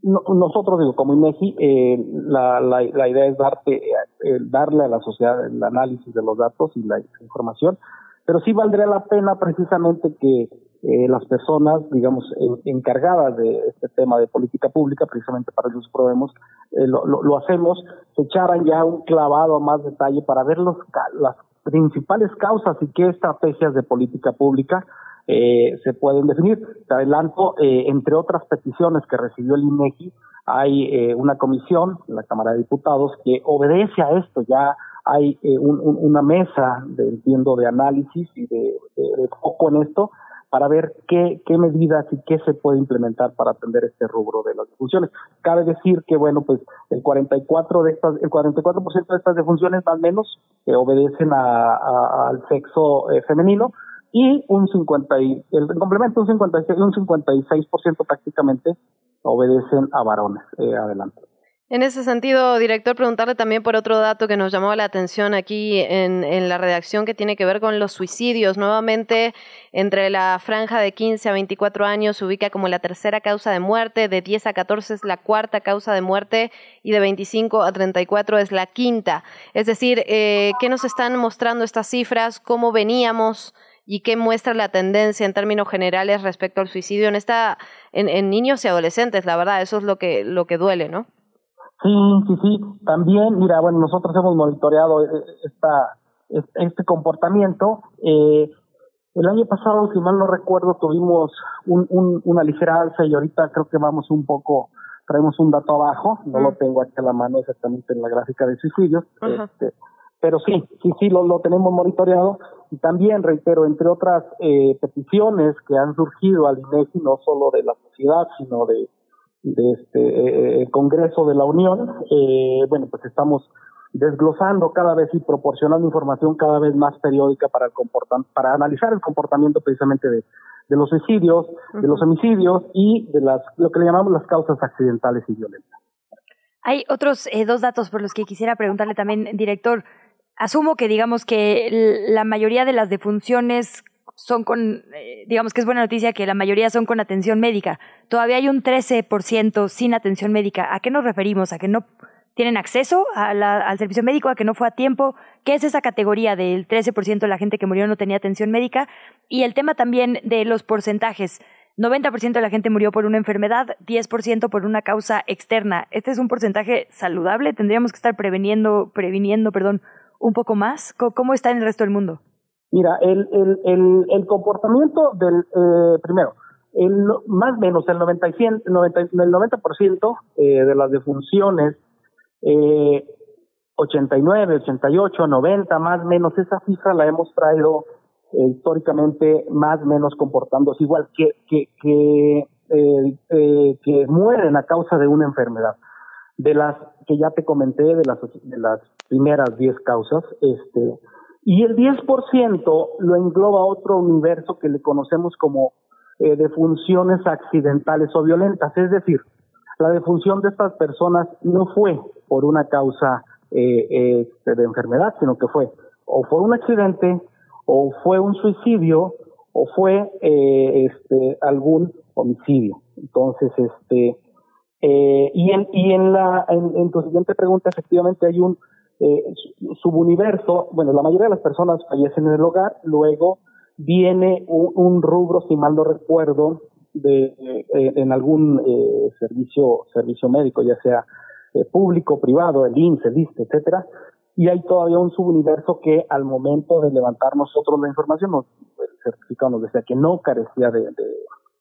nosotros, digo, como INEGI, eh, la, la, la, idea es darte, eh, darle a la sociedad el análisis de los datos y la información, pero sí valdría la pena precisamente que eh, las personas, digamos, encargadas de este tema de política pública, precisamente para eso probemos, eh, lo, hacemos, se echaran ya un clavado a más detalle para ver los, las principales causas y qué estrategias de política pública eh, se pueden definir. Te adelanto, eh, entre otras peticiones que recibió el INEGI, hay eh, una comisión, la Cámara de Diputados, que obedece a esto. Ya hay eh, un, una mesa, de, entiendo, de análisis y de, de, en esto para ver qué, qué medidas y qué se puede implementar para atender este rubro de las defunciones. Cabe decir que, bueno, pues el 44 de estas, el 44% de estas defunciones, más o menos, obedecen a, al sexo femenino, y un 50 y, el complemento un 56 un 56% prácticamente obedecen a varones. Eh, adelante. En ese sentido, director, preguntarle también por otro dato que nos llamó la atención aquí en, la redacción que tiene que ver con los suicidios. Nuevamente, entre la franja de 15 a 24 años se ubica como la tercera causa de muerte, de 10 a 14 es la cuarta causa de muerte y de 25 a 34 es la quinta. Es decir, eh, ¿qué nos están mostrando estas cifras? ¿Cómo veníamos? y qué muestra la tendencia en términos generales respecto al suicidio en esta en niños y adolescentes, la verdad, eso es lo que lo que duele, ¿no? Sí, sí, sí. También, mira, bueno, nosotros hemos monitoreado eh, esta este comportamiento. Eh, el año pasado, si mal no recuerdo, tuvimos un, un, una ligera alza y ahorita creo que vamos un poco, traemos un dato abajo, no lo tengo aquí a la mano exactamente en la gráfica de suicidios, este, pero sí, sí, sí, lo, lo tenemos monitoreado y también, reitero, entre otras eh, peticiones que han surgido al INEGI, no solo de la sociedad, sino de, de este eh, Congreso de la Unión, eh, bueno, pues estamos desglosando cada vez y proporcionando información cada vez más periódica para, el para analizar el comportamiento precisamente de, de los suicidios, de los homicidios y de las lo que le llamamos las causas accidentales y violentas. Hay otros eh, dos datos por los que quisiera preguntarle también, director. Asumo que digamos que la mayoría de las defunciones son con, eh, digamos que es buena noticia que la mayoría son con atención médica. Todavía hay un 13% sin atención médica. ¿A qué nos referimos? ¿A que no tienen acceso al servicio médico, a que no fue a tiempo? ¿Qué es esa categoría del 13% de la gente que murió no tenía atención médica? Y el tema también de los porcentajes. 90% de la gente murió por una enfermedad, 10% por una causa externa. ¿Este es un porcentaje saludable? ¿Tendríamos que estar preveniendo, previniendo, perdón, un poco más? ¿Cómo está en el resto del mundo? Mira, el, el, el, comportamiento del, eh, primero, el, más o menos el 90, el 90% eh, de las defunciones, eh, 89, 88, 90, más o menos, esa cifra la hemos traído eh, históricamente más o menos comportándose igual que, que, que, eh, eh, que mueren a causa de una enfermedad. De las que ya te comenté, de las, de las primeras 10 causas, este, y el 10% lo engloba otro universo que le conocemos como eh, defunciones accidentales o violentas, es decir, la defunción de estas personas no fue por una causa eh, este, de enfermedad, sino que fue o fue un accidente o fue un suicidio o fue eh, este algún homicidio. Entonces, este eh, y en y en la en, tu siguiente pregunta efectivamente hay un eh, subuniverso. Bueno, la mayoría de las personas fallecen en el hogar. Luego viene un, rubro, si mal no recuerdo, de en algún servicio servicio médico, ya sea público, privado, el INSS, el ISTE, etcétera, y hay todavía un subuniverso que al momento de levantar nosotros la información, nos, el certificado nos decía que no carecía de,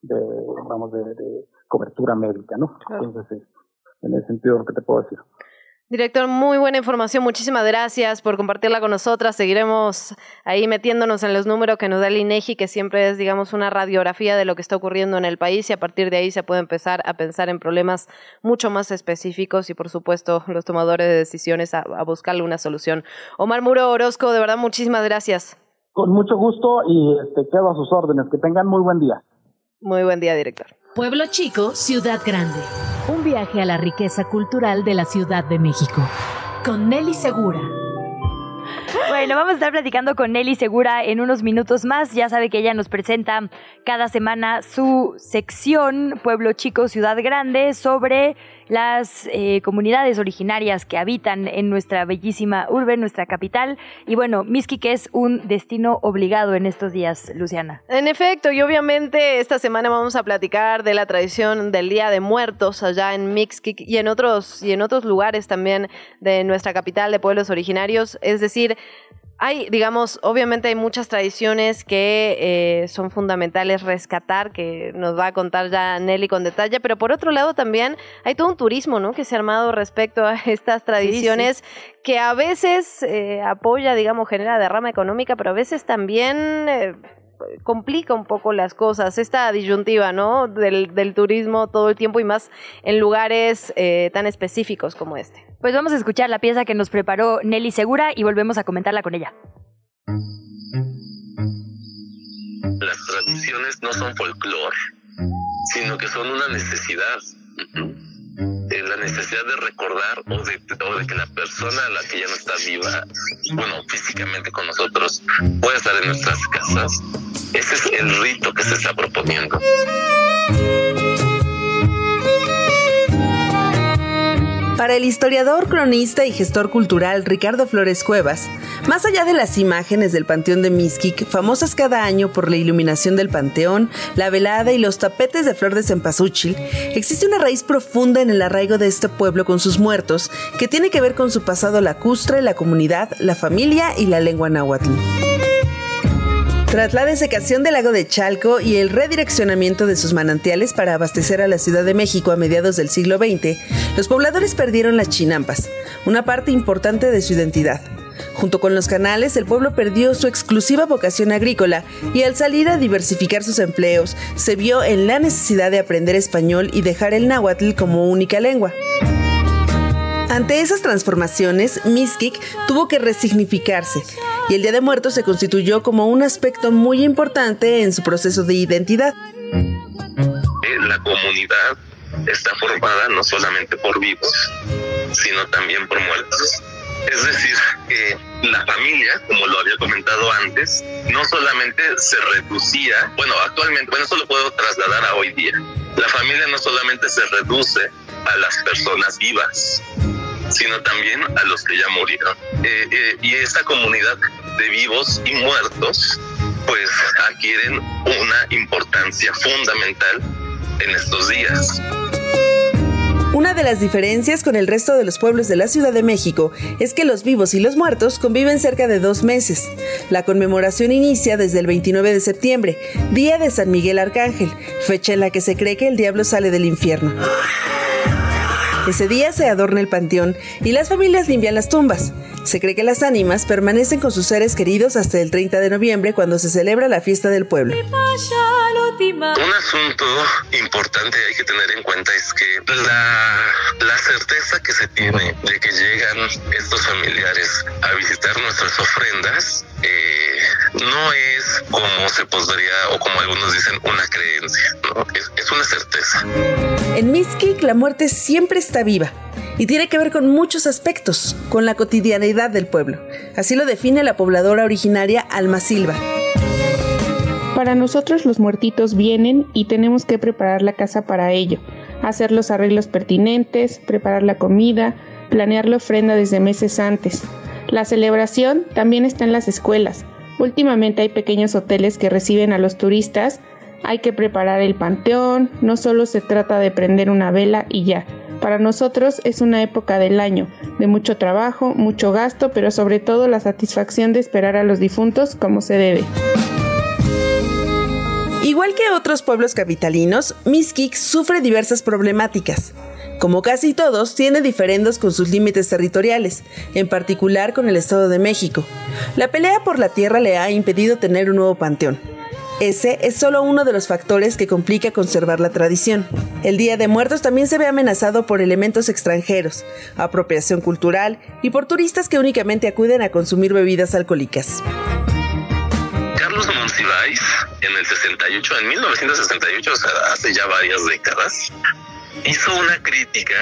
de, vamos, de, cobertura médica, ¿no? Entonces, en ese sentido, lo que te puedo decir. Director, muy buena información. Muchísimas gracias por compartirla con nosotras. Seguiremos ahí metiéndonos en los números que nos da el INEGI, que siempre es, digamos, una radiografía de lo que está ocurriendo en el país y a partir de ahí se puede empezar a pensar en problemas mucho más específicos y, por supuesto, los tomadores de decisiones a, buscarle una solución. Omar Muro Orozco, de verdad, muchísimas gracias. Con mucho gusto y este, quedo a sus órdenes. Que tengan muy buen día. Muy buen día, director. Pueblo Chico, Ciudad Grande. Un viaje a la riqueza cultural de la Ciudad de México. Con Nelly Segura. Bueno, vamos a estar platicando con Nelly Segura en unos minutos más. Ya sabe que ella nos presenta cada semana su sección Pueblo Chico, Ciudad Grande sobre las eh, comunidades originarias que habitan en nuestra bellísima urbe, nuestra capital. Y bueno, Mixquic es un destino obligado en estos días, Luciana. En efecto, y obviamente esta semana vamos a platicar de la tradición del Día de Muertos allá en Mixquic y en otros y en otros lugares también de nuestra capital de pueblos originarios, es decir, hay, digamos, obviamente hay muchas tradiciones que eh, son fundamentales rescatar, que nos va a contar ya Nelly con detalle, pero por otro lado también hay todo un turismo, ¿no? Que se ha armado respecto a estas tradiciones que a veces eh, apoya, digamos, genera derrama económica, pero a veces también eh, complica un poco las cosas, esta disyuntiva, ¿no? Del, del turismo todo el tiempo y más en lugares eh, tan específicos como este. Pues vamos a escuchar la pieza que nos preparó Nelly Segura y volvemos a comentarla con ella. Las tradiciones no son folclore, sino que son una necesidad la necesidad de recordar o de, que la persona a la que ya no está viva, bueno, físicamente con nosotros, pueda estar en nuestras casas. Ese es el rito que se está proponiendo. Para el historiador, cronista y gestor cultural Ricardo Flores Cuevas, más allá de las imágenes del Panteón de Mixquic, famosas cada año por la iluminación del panteón, la velada y los tapetes de flor de cempasúchil, existe una raíz profunda en el arraigo de este pueblo con sus muertos, que tiene que ver con su pasado lacustre, la comunidad, la familia y la lengua náhuatl. Tras la desecación del lago de Chalco y el redireccionamiento de sus manantiales para abastecer a la Ciudad de México a mediados del siglo XX, los pobladores perdieron las chinampas, una parte importante de su identidad. Junto con los canales, el pueblo perdió su exclusiva vocación agrícola y al salir a diversificar sus empleos, se vio en la necesidad de aprender español y dejar el náhuatl como única lengua. Ante esas transformaciones, Miskik tuvo que resignificarse y el Día de Muertos se constituyó como un aspecto muy importante en su proceso de identidad. La comunidad está formada no solamente por vivos, sino también por muertos. Es decir, que la familia, como lo había comentado antes, no solamente se reducía, bueno, actualmente, bueno, eso lo puedo trasladar a hoy día. La familia no solamente se reduce a las personas vivas, sino también a los que ya murieron. Eh, eh, y esta comunidad de vivos y muertos, pues adquieren una importancia fundamental en estos días. Una de las diferencias con el resto de los pueblos de la Ciudad de México es que los vivos y los muertos conviven cerca de dos meses. La conmemoración inicia desde el 29 de septiembre, día de San Miguel Arcángel, fecha en la que se cree que el diablo sale del infierno. Ese día se adorna el panteón y las familias limpian las tumbas. Se cree que las ánimas permanecen con sus seres queridos hasta el 30 de noviembre cuando se celebra la fiesta del pueblo. Un asunto importante hay que tener en cuenta es que la, la certeza que se tiene de que llegan estos familiares a visitar nuestras ofrendas eh, no es como se podría o como algunos dicen una creencia, ¿no? es, es una certeza. En Miskik la muerte siempre está viva y tiene que ver con muchos aspectos, con la cotidianeidad del pueblo. Así lo define la pobladora originaria Alma Silva. Para nosotros los muertitos vienen y tenemos que preparar la casa para ello, hacer los arreglos pertinentes, preparar la comida, planear la ofrenda desde meses antes. La celebración también está en las escuelas. Últimamente hay pequeños hoteles que reciben a los turistas. Hay que preparar el panteón, no solo se trata de prender una vela y ya. Para nosotros es una época del año, de mucho trabajo, mucho gasto, pero sobre todo la satisfacción de esperar a los difuntos como se debe. Igual que otros pueblos capitalinos, Miskik sufre diversas problemáticas. Como casi todos, tiene diferendos con sus límites territoriales, en particular con el Estado de México. La pelea por la tierra le ha impedido tener un nuevo panteón. Ese es solo uno de los factores que complica conservar la tradición. El Día de Muertos también se ve amenazado por elementos extranjeros, apropiación cultural y por turistas que únicamente acuden a consumir bebidas alcohólicas. Carlos Monsiváis, en el 68, en 1968, o sea, hace ya varias décadas, hizo una crítica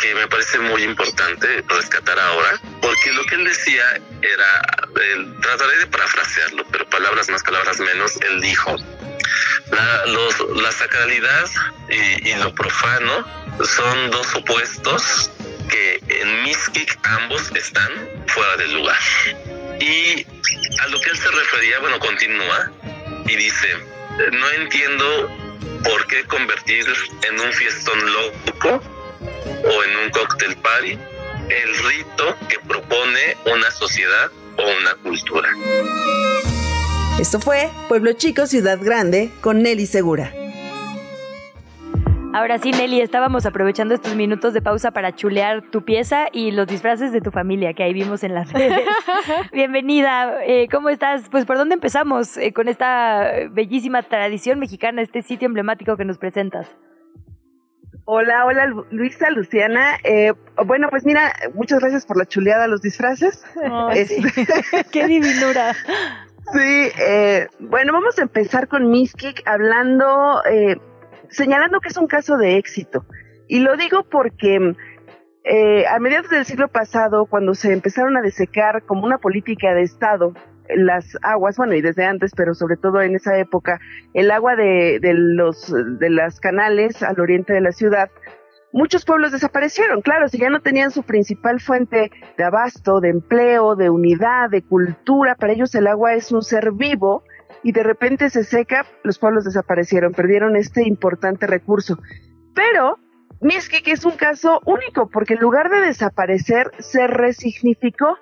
que me parece muy importante rescatar ahora, porque lo que él decía era, trataré de parafrasearlo, pero palabras más, palabras menos, él dijo, la, la sacralidad y, y, lo profano son dos opuestos que en Miskik ambos están fuera del lugar. Y a lo que él se refería, bueno, continúa y dice, no entiendo por qué convertir en un fiestón loco o en un cóctel party el rito que propone una sociedad o una cultura. Esto fue Pueblo Chico, Ciudad Grande, con Nelly Segura. Ahora sí, Nelly, estábamos aprovechando estos minutos de pausa para chulear tu pieza y los disfraces de tu familia que ahí vimos en las redes. Bienvenida, eh, ¿cómo estás? Pues por dónde empezamos eh, con esta bellísima tradición mexicana, este sitio emblemático que nos presentas. Hola, hola Luisa, Luciana. Eh, bueno, pues mira, muchas gracias por la chuleada, los disfraces. Oh, sí. ¡Qué divinura! Sí, eh, bueno, vamos a empezar con Miskik hablando, eh, señalando que es un caso de éxito. Y lo digo porque eh, a mediados del siglo pasado, cuando se empezaron a desecar como una política de Estado las aguas, bueno, y desde antes, pero sobre todo en esa época, el agua de, de los de las canales al oriente de la ciudad, muchos pueblos desaparecieron. Claro, si ya no tenían su principal fuente de abasto, de empleo, de unidad, de cultura, para ellos el agua es un ser vivo y de repente se seca, los pueblos desaparecieron, perdieron este importante recurso. Pero Miskik es un caso único porque en lugar de desaparecer, se resignificó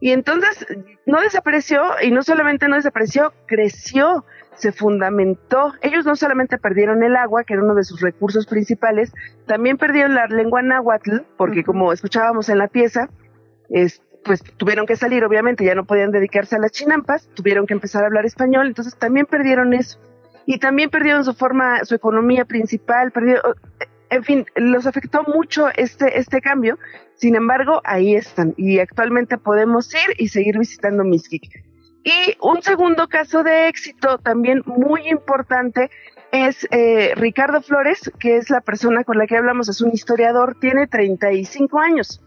y entonces no desapareció y no solamente no desapareció, creció, se fundamentó. Ellos no solamente perdieron el agua, que era uno de sus recursos principales, también perdieron la lengua náhuatl, porque como escuchábamos en la pieza, es, pues tuvieron que salir, obviamente, ya no podían dedicarse a las chinampas, tuvieron que empezar a hablar español, entonces también perdieron eso. Y también perdieron su forma, su economía principal, perdieron, en fin, los afectó mucho este, este cambio. Sin embargo, ahí están y actualmente podemos ir y seguir visitando Miskik. Y un segundo caso de éxito también muy importante es eh, Ricardo Flores, que es la persona con la que hablamos, es un historiador, tiene 35 años.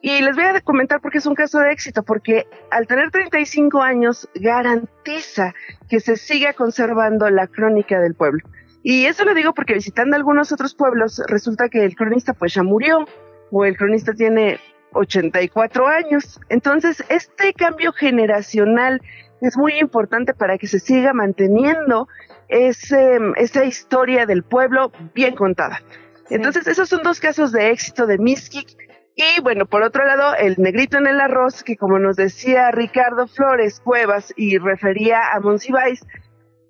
Y les voy a comentar por qué es un caso de éxito, porque al tener 35 años garantiza que se siga conservando la crónica del pueblo. Y eso lo digo porque visitando algunos otros pueblos resulta que el cronista pues ya murió o el cronista tiene 84 años. Entonces, este cambio generacional es muy importante para que se siga manteniendo ese, esa historia del pueblo bien contada. Entonces, esos son dos casos de éxito de Miskik. Y bueno, por otro lado, el negrito en el arroz, que como nos decía Ricardo Flores Cuevas y refería a Monsiváis,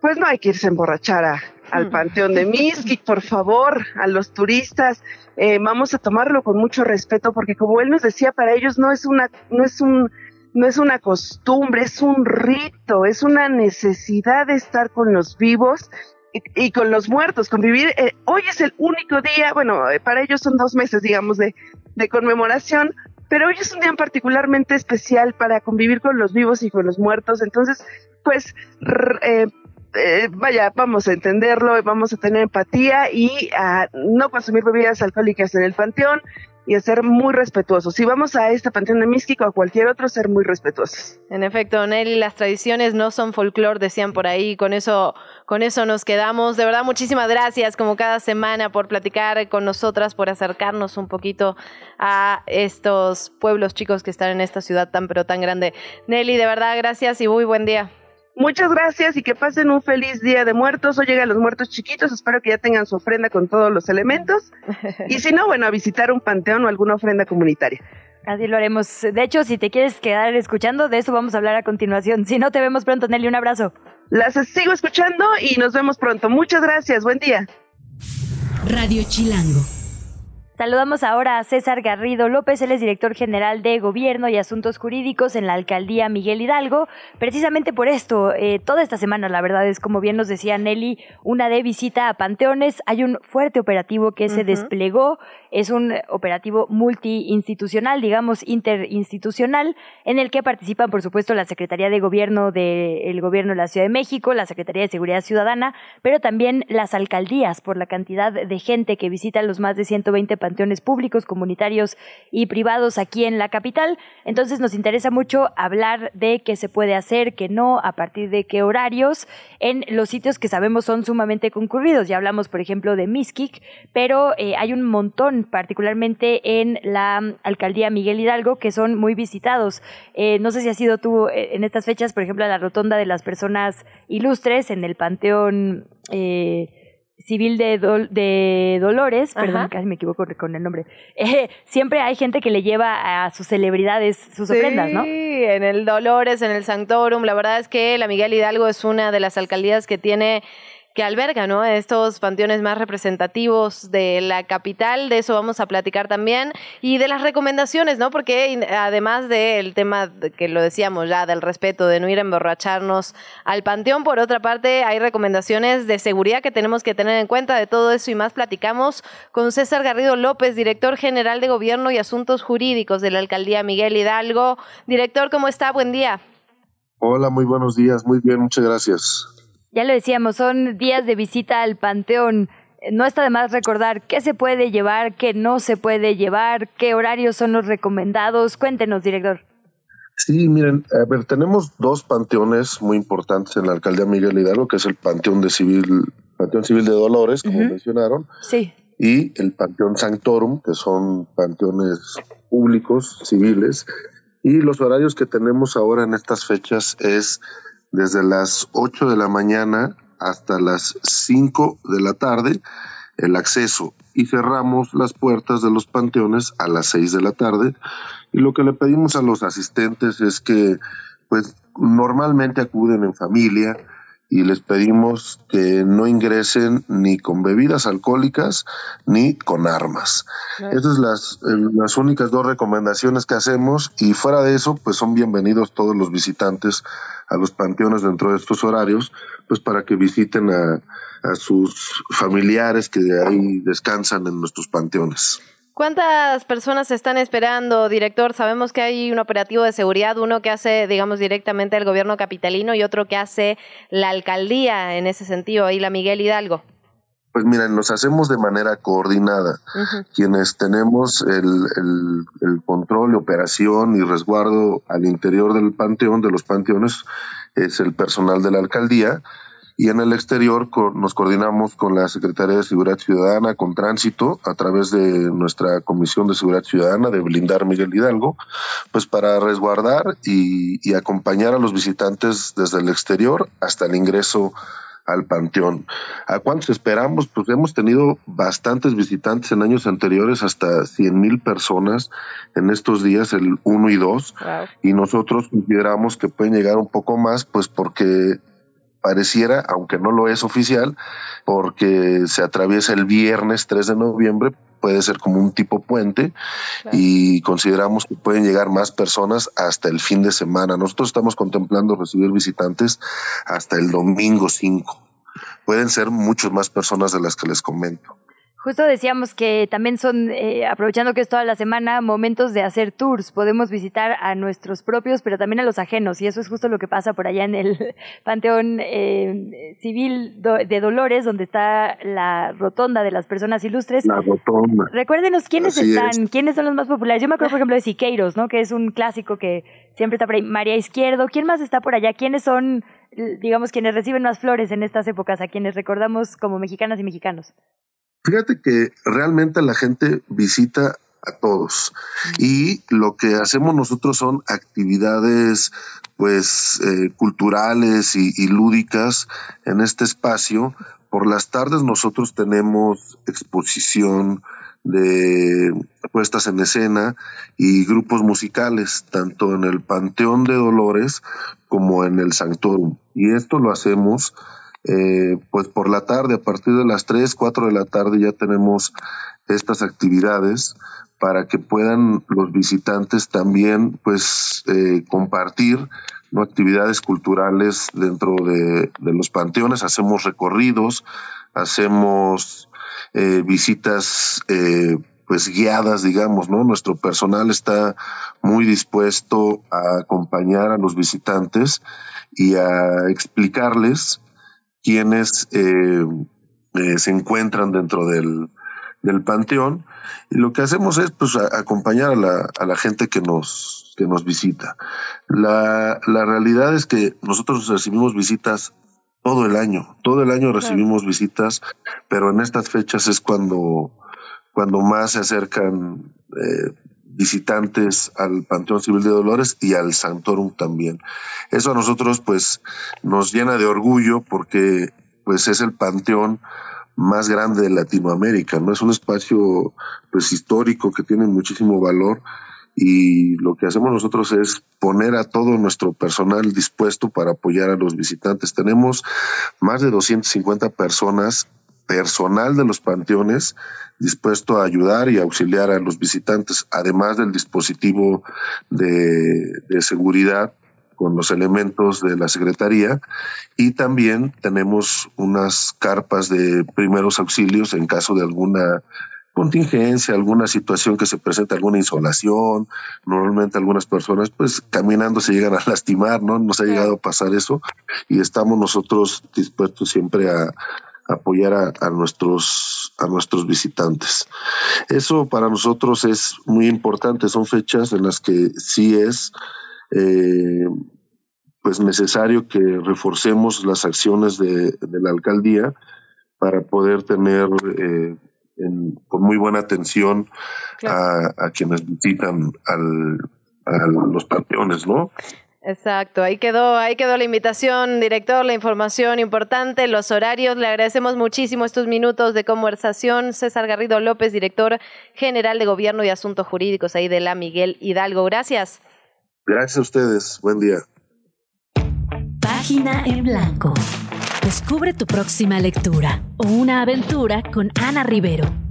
pues no hay que irse a emborrachar al mm. Panteón de Miskik, por favor, a los turistas, eh, vamos a tomarlo con mucho respeto, porque como él nos decía, para ellos no es una, no es un, no es una costumbre, es un rito, es una necesidad de estar con los vivos y, con los muertos, convivir. Eh, hoy es el único día, bueno, eh, para ellos son dos meses, digamos, de, de conmemoración, pero hoy es un día particularmente especial para convivir con los vivos y con los muertos. Entonces, pues, eh, eh, vaya, vamos a entenderlo, vamos a tener empatía y a no consumir bebidas alcohólicas en el panteón y a ser muy respetuosos. Si vamos a este panteón de Místico o a cualquier otro, ser muy respetuosos. En efecto, Nelly, las tradiciones no son folclore, decían por ahí, con eso, con eso nos quedamos. De verdad, muchísimas gracias, como cada semana, por platicar con nosotras, por acercarnos un poquito a estos pueblos chicos que están en esta ciudad tan pero tan grande. Nelly, de verdad, gracias y muy buen día. Muchas gracias y que pasen un feliz día de muertos. Hoy llegan los muertos chiquitos. Espero que ya tengan su ofrenda con todos los elementos. Y si no, bueno, a visitar un panteón o alguna ofrenda comunitaria. Así lo haremos. De hecho, si te quieres quedar escuchando, de eso vamos a hablar a continuación. Si no, te vemos pronto, Nelly. Un abrazo. Las sigo escuchando y nos vemos pronto. Muchas gracias. Buen día. Radio Chilango. Saludamos ahora a César Garrido López, él es director general de Gobierno y Asuntos Jurídicos en la alcaldía Miguel Hidalgo. Precisamente por esto, eh, toda esta semana, la verdad es como bien nos decía Nelly, una de visita a panteones. Hay un fuerte operativo que se desplegó, es un operativo multiinstitucional, digamos interinstitucional, en el que participan, por supuesto, la Secretaría de Gobierno del Gobierno de la Ciudad de México, la Secretaría de Seguridad Ciudadana, pero también las alcaldías por la cantidad de gente que visita los más de 120 panteones panteones públicos, comunitarios y privados aquí en la capital. Entonces nos interesa mucho hablar de qué se puede hacer, qué no, a partir de qué horarios, en los sitios que sabemos son sumamente concurridos. Ya hablamos, por ejemplo, de Miskik, pero eh, hay un montón, particularmente en la alcaldía Miguel Hidalgo, que son muy visitados. Eh, no sé si has sido tú eh, en estas fechas, por ejemplo, a la rotonda de las personas ilustres en el Panteón. Eh, civil de, de Dolores, perdón, casi me equivoco con el nombre, eh, siempre hay gente que le lleva a sus celebridades sus ofrendas, ¿no? Sí, en el Dolores, en el Sanctorum, la verdad es que la Miguel Hidalgo es una de las alcaldías que tiene que alberga ¿no? estos panteones más representativos de la capital. De eso vamos a platicar también. Y de las recomendaciones, ¿no? Porque además del tema que lo decíamos ya, del respeto, de no ir a emborracharnos al panteón, por otra parte, hay recomendaciones de seguridad que tenemos que tener en cuenta. De todo eso y más platicamos con César Garrido López, director general de Gobierno y Asuntos Jurídicos de la Alcaldía Miguel Hidalgo. Director, ¿cómo está? Buen día. Hola, muy buenos días. Muy bien, muchas gracias. Ya lo decíamos, son días de visita al Panteón. No está de más recordar qué se puede llevar, qué no se puede llevar, qué horarios son los recomendados. Cuéntenos, director. Sí, miren, a ver, tenemos dos panteones muy importantes en la alcaldía Miguel Hidalgo, que es el Panteón de Civil, Panteón Civil de Dolores, como mencionaron. Sí. Y el Panteón Sanctorum, que son panteones públicos, civiles. Y los horarios que tenemos ahora en estas fechas es desde las 8 de la mañana hasta las 5 de la tarde el acceso. Y cerramos las puertas de los panteones a las 6 de la tarde. Y lo que le pedimos a los asistentes es que pues normalmente acuden en familia y les pedimos que no ingresen ni con bebidas alcohólicas ni con armas. Esas son las, las únicas dos recomendaciones que hacemos y fuera de eso, pues son bienvenidos todos los visitantes a los panteones dentro de estos horarios, pues para que visiten a, a sus familiares que de ahí descansan en nuestros panteones. ¿Cuántas personas están esperando, director? Sabemos que hay un operativo de seguridad, uno que hace, digamos, directamente el gobierno capitalino y otro que hace la alcaldía en ese sentido, ahí la Miguel Hidalgo. Pues miren, los hacemos de manera coordinada. Quienes tenemos el, el, el, control, operación y resguardo al interior del panteón, de los panteones, es el personal de la alcaldía y en el exterior nos coordinamos con la Secretaría de Seguridad Ciudadana, con Tránsito, a través de nuestra Comisión de Seguridad Ciudadana de Blindar Miguel Hidalgo, pues para resguardar y, y acompañar a los visitantes desde el exterior hasta el ingreso al panteón. ¿A cuántos esperamos? Pues hemos tenido bastantes visitantes en años anteriores, hasta 100 mil personas en estos días, el 1 y 2, y nosotros consideramos que pueden llegar un poco más, pues porque pareciera, aunque no lo es oficial, porque se atraviesa el viernes 3 de noviembre, puede ser como un tipo puente y consideramos que pueden llegar más personas hasta el fin de semana. Nosotros estamos contemplando recibir visitantes hasta el domingo 5. Pueden ser muchas más personas de las que les comento. Justo decíamos que también son, eh, aprovechando que es toda la semana, momentos de hacer tours. Podemos visitar a nuestros propios, pero también a los ajenos. Y eso es justo lo que pasa por allá en el Panteón eh, Civil de Dolores, donde está la rotonda de las personas ilustres. La rotonda. Recuérdenos quiénes están, quiénes son los más populares. Yo me acuerdo, por ejemplo, de Siqueiros, ¿no? Que es un clásico que siempre está por ahí. María Izquierdo. ¿Quién más está por allá? ¿Quiénes son, digamos, quienes reciben más flores en estas épocas, a quienes recordamos como mexicanas y mexicanos? Fíjate que realmente la gente visita a todos y lo que hacemos nosotros son actividades pues eh, culturales y, y lúdicas en este espacio por las tardes nosotros tenemos exposición de puestas en escena y grupos musicales, tanto en el Panteón de Dolores como en el Sanctorum. Y esto lo hacemos eh, pues por la tarde, a partir de las 3, 4 de la tarde ya tenemos estas actividades para que puedan los visitantes también pues eh, compartir ¿no? actividades culturales dentro de, los panteones, hacemos recorridos, hacemos eh, visitas eh, pues guiadas, digamos, ¿no? Nuestro personal está muy dispuesto a acompañar a los visitantes y a explicarles quienes eh, eh, se encuentran dentro del, del panteón. Y lo que hacemos es pues acompañar a la, a la gente que nos que nos visita. La, la realidad es que nosotros recibimos visitas todo el año, todo el año recibimos visitas, pero en estas fechas es cuando, cuando más se acercan eh, visitantes al Panteón Civil de Dolores y al Santorum también. Eso a nosotros pues nos llena de orgullo porque pues es el panteón más grande de Latinoamérica, ¿no? Es un espacio pues histórico que tiene muchísimo valor y lo que hacemos nosotros es poner a todo nuestro personal dispuesto para apoyar a los visitantes. Tenemos más de 250 personas personal de los panteones dispuesto a ayudar y auxiliar a los visitantes, además del dispositivo de, de seguridad con los elementos de la Secretaría y también tenemos unas carpas de primeros auxilios en caso de alguna contingencia, alguna situación que se presenta, alguna insolación. Normalmente algunas personas, pues caminando se llegan a lastimar, ¿no? Nos ha llegado a pasar eso y estamos nosotros dispuestos siempre a, apoyar a, a, nuestros a nuestros visitantes. Eso para nosotros es muy importante. Son fechas en las que sí es eh, pues necesario que reforcemos las acciones de, de la alcaldía para poder tener eh, en, con muy buena atención claro. a, a, quienes visitan al, a los panteones, ¿no? Exacto, ahí quedó, ahí quedó la invitación, director, la información importante, los horarios. Le agradecemos muchísimo estos minutos de conversación. César Garrido López, director general de Gobierno y Asuntos Jurídicos ahí de la Miguel Hidalgo. Gracias. Gracias a ustedes. Buen día. Página en blanco. Descubre tu próxima lectura o una aventura con Ana Rivero.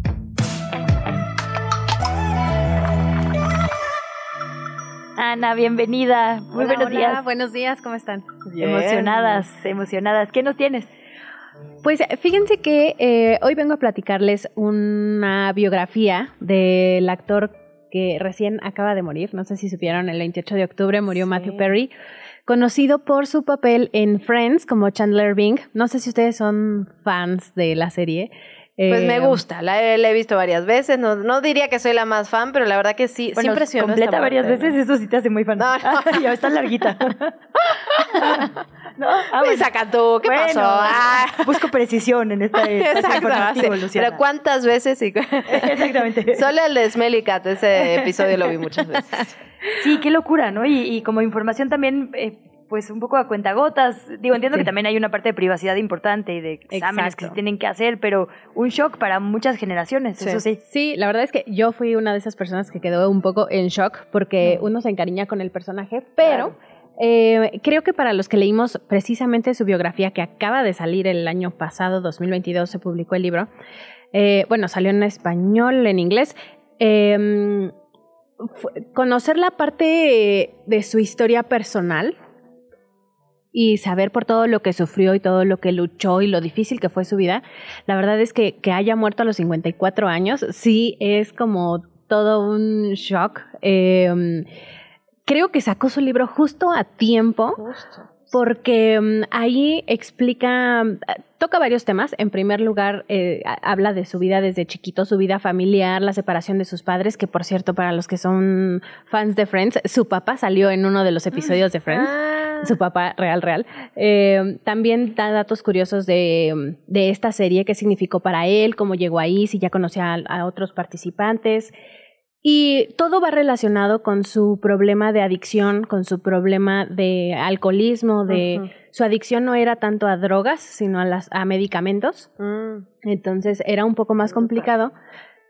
Ana, bienvenida. Muy Hola, buenos hola, días. Buenos días, ¿cómo están? Emocionadas, emocionadas. ¿Qué nos tienes? Pues fíjense que eh, hoy vengo a platicarles una biografía del actor que recién acaba de morir. No sé si supieron, el 28 de octubre murió Matthew Perry, conocido por su papel en Friends como Chandler Bing. No sé si ustedes son fans de la serie. Pues me Eh, gusta, la, he- la he visto varias veces. No, no diría que soy la más fan, pero la verdad que sí, sí Bueno, impresionó completa esta varias veces, eso sí te hace muy fan. ya está larguita. no, ah, saca tú, ¿qué Bueno, pasó? Ah. Busco precisión en este espacio Exacto, sí. Luciana. Pero ¿cuántas veces? Y... Exactamente. Solo el de Smelly Cat, ese episodio lo vi muchas veces. Sí, qué locura, ¿no? Y, y como información también, eh, pues un poco a cuentagotas. Digo, entiendo Sí. que también hay una parte de privacidad importante y de exámenes que se tienen que hacer, pero un shock para muchas generaciones, eso sí. Sí, la verdad es que yo fui una de esas personas que quedó un poco en shock porque uno se encariña con el personaje, pero eh, creo que para los que leímos precisamente su biografía que acaba de salir el año pasado, 2022, se publicó el libro. eh, bueno, salió en español, en inglés. eh, fue- conocer la parte de su historia personal y saber por todo lo que sufrió y todo lo que luchó y lo difícil que fue su vida, la verdad es que, que haya muerto a los 54 años, sí es como todo un shock. Eh, creo que sacó su libro justo a tiempo. Porque mm, ahí explica, toca varios temas. En primer lugar, eh, ha- habla de su vida desde chiquito, su vida familiar, la separación de sus padres, que por cierto, para los que son fans de Friends, su papá salió en uno de los episodios de Friends. Su papá, real, real. Eh, también da datos curiosos de, de esta serie, qué significó para él, cómo llegó ahí, si ya conocía a, a otros participantes. Y todo va relacionado con su problema de adicción, con su problema de alcoholismo, de su adicción no era tanto a drogas, sino a las a medicamentos. Mm. Entonces era un poco más complicado.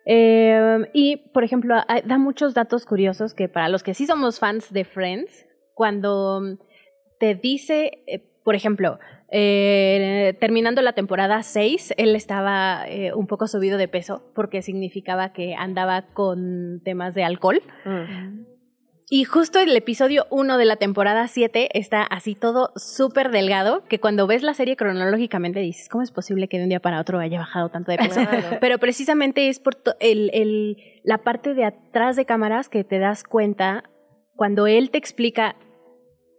Eh, y, por ejemplo, da muchos datos curiosos que para los que sí somos fans de Friends, cuando te dice, eh, por ejemplo, eh, terminando la temporada 6, él estaba eh, un poco subido de peso porque significaba que andaba con temas de alcohol. Mm. Y justo el episodio 1 de la temporada 7 está así todo súper delgado, que cuando ves la serie cronológicamente dices, ¿cómo es posible que de un día para otro haya bajado tanto de peso? Claro. Pero precisamente es por el, el- la parte de atrás de cámaras que te das cuenta cuando él te explica,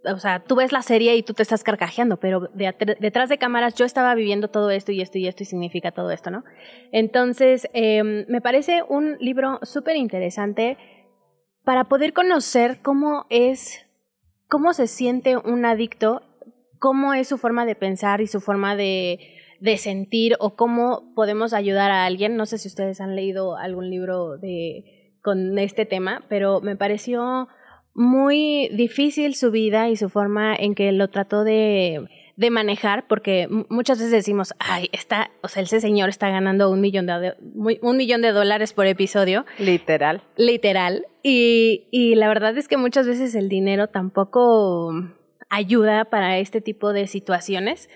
o sea, tú ves la serie y tú te estás carcajeando, pero de detrás de cámaras yo estaba viviendo todo esto y esto y esto y significa todo esto, ¿no? Entonces, em, me parece un libro súper interesante para poder conocer cómo es, cómo se siente un adicto, cómo es su forma de pensar y su forma de, de sentir o cómo podemos ayudar a alguien. No sé si ustedes han leído algún libro de, con este tema, pero me pareció muy difícil su vida y su forma en que lo trató de, de manejar, porque muchas veces decimos, ay, está, o sea, ese señor está ganando un millón de, un millón de dólares por episodio. Literal. Literal. Y, y la verdad es que muchas veces el dinero tampoco ayuda para este tipo de situaciones.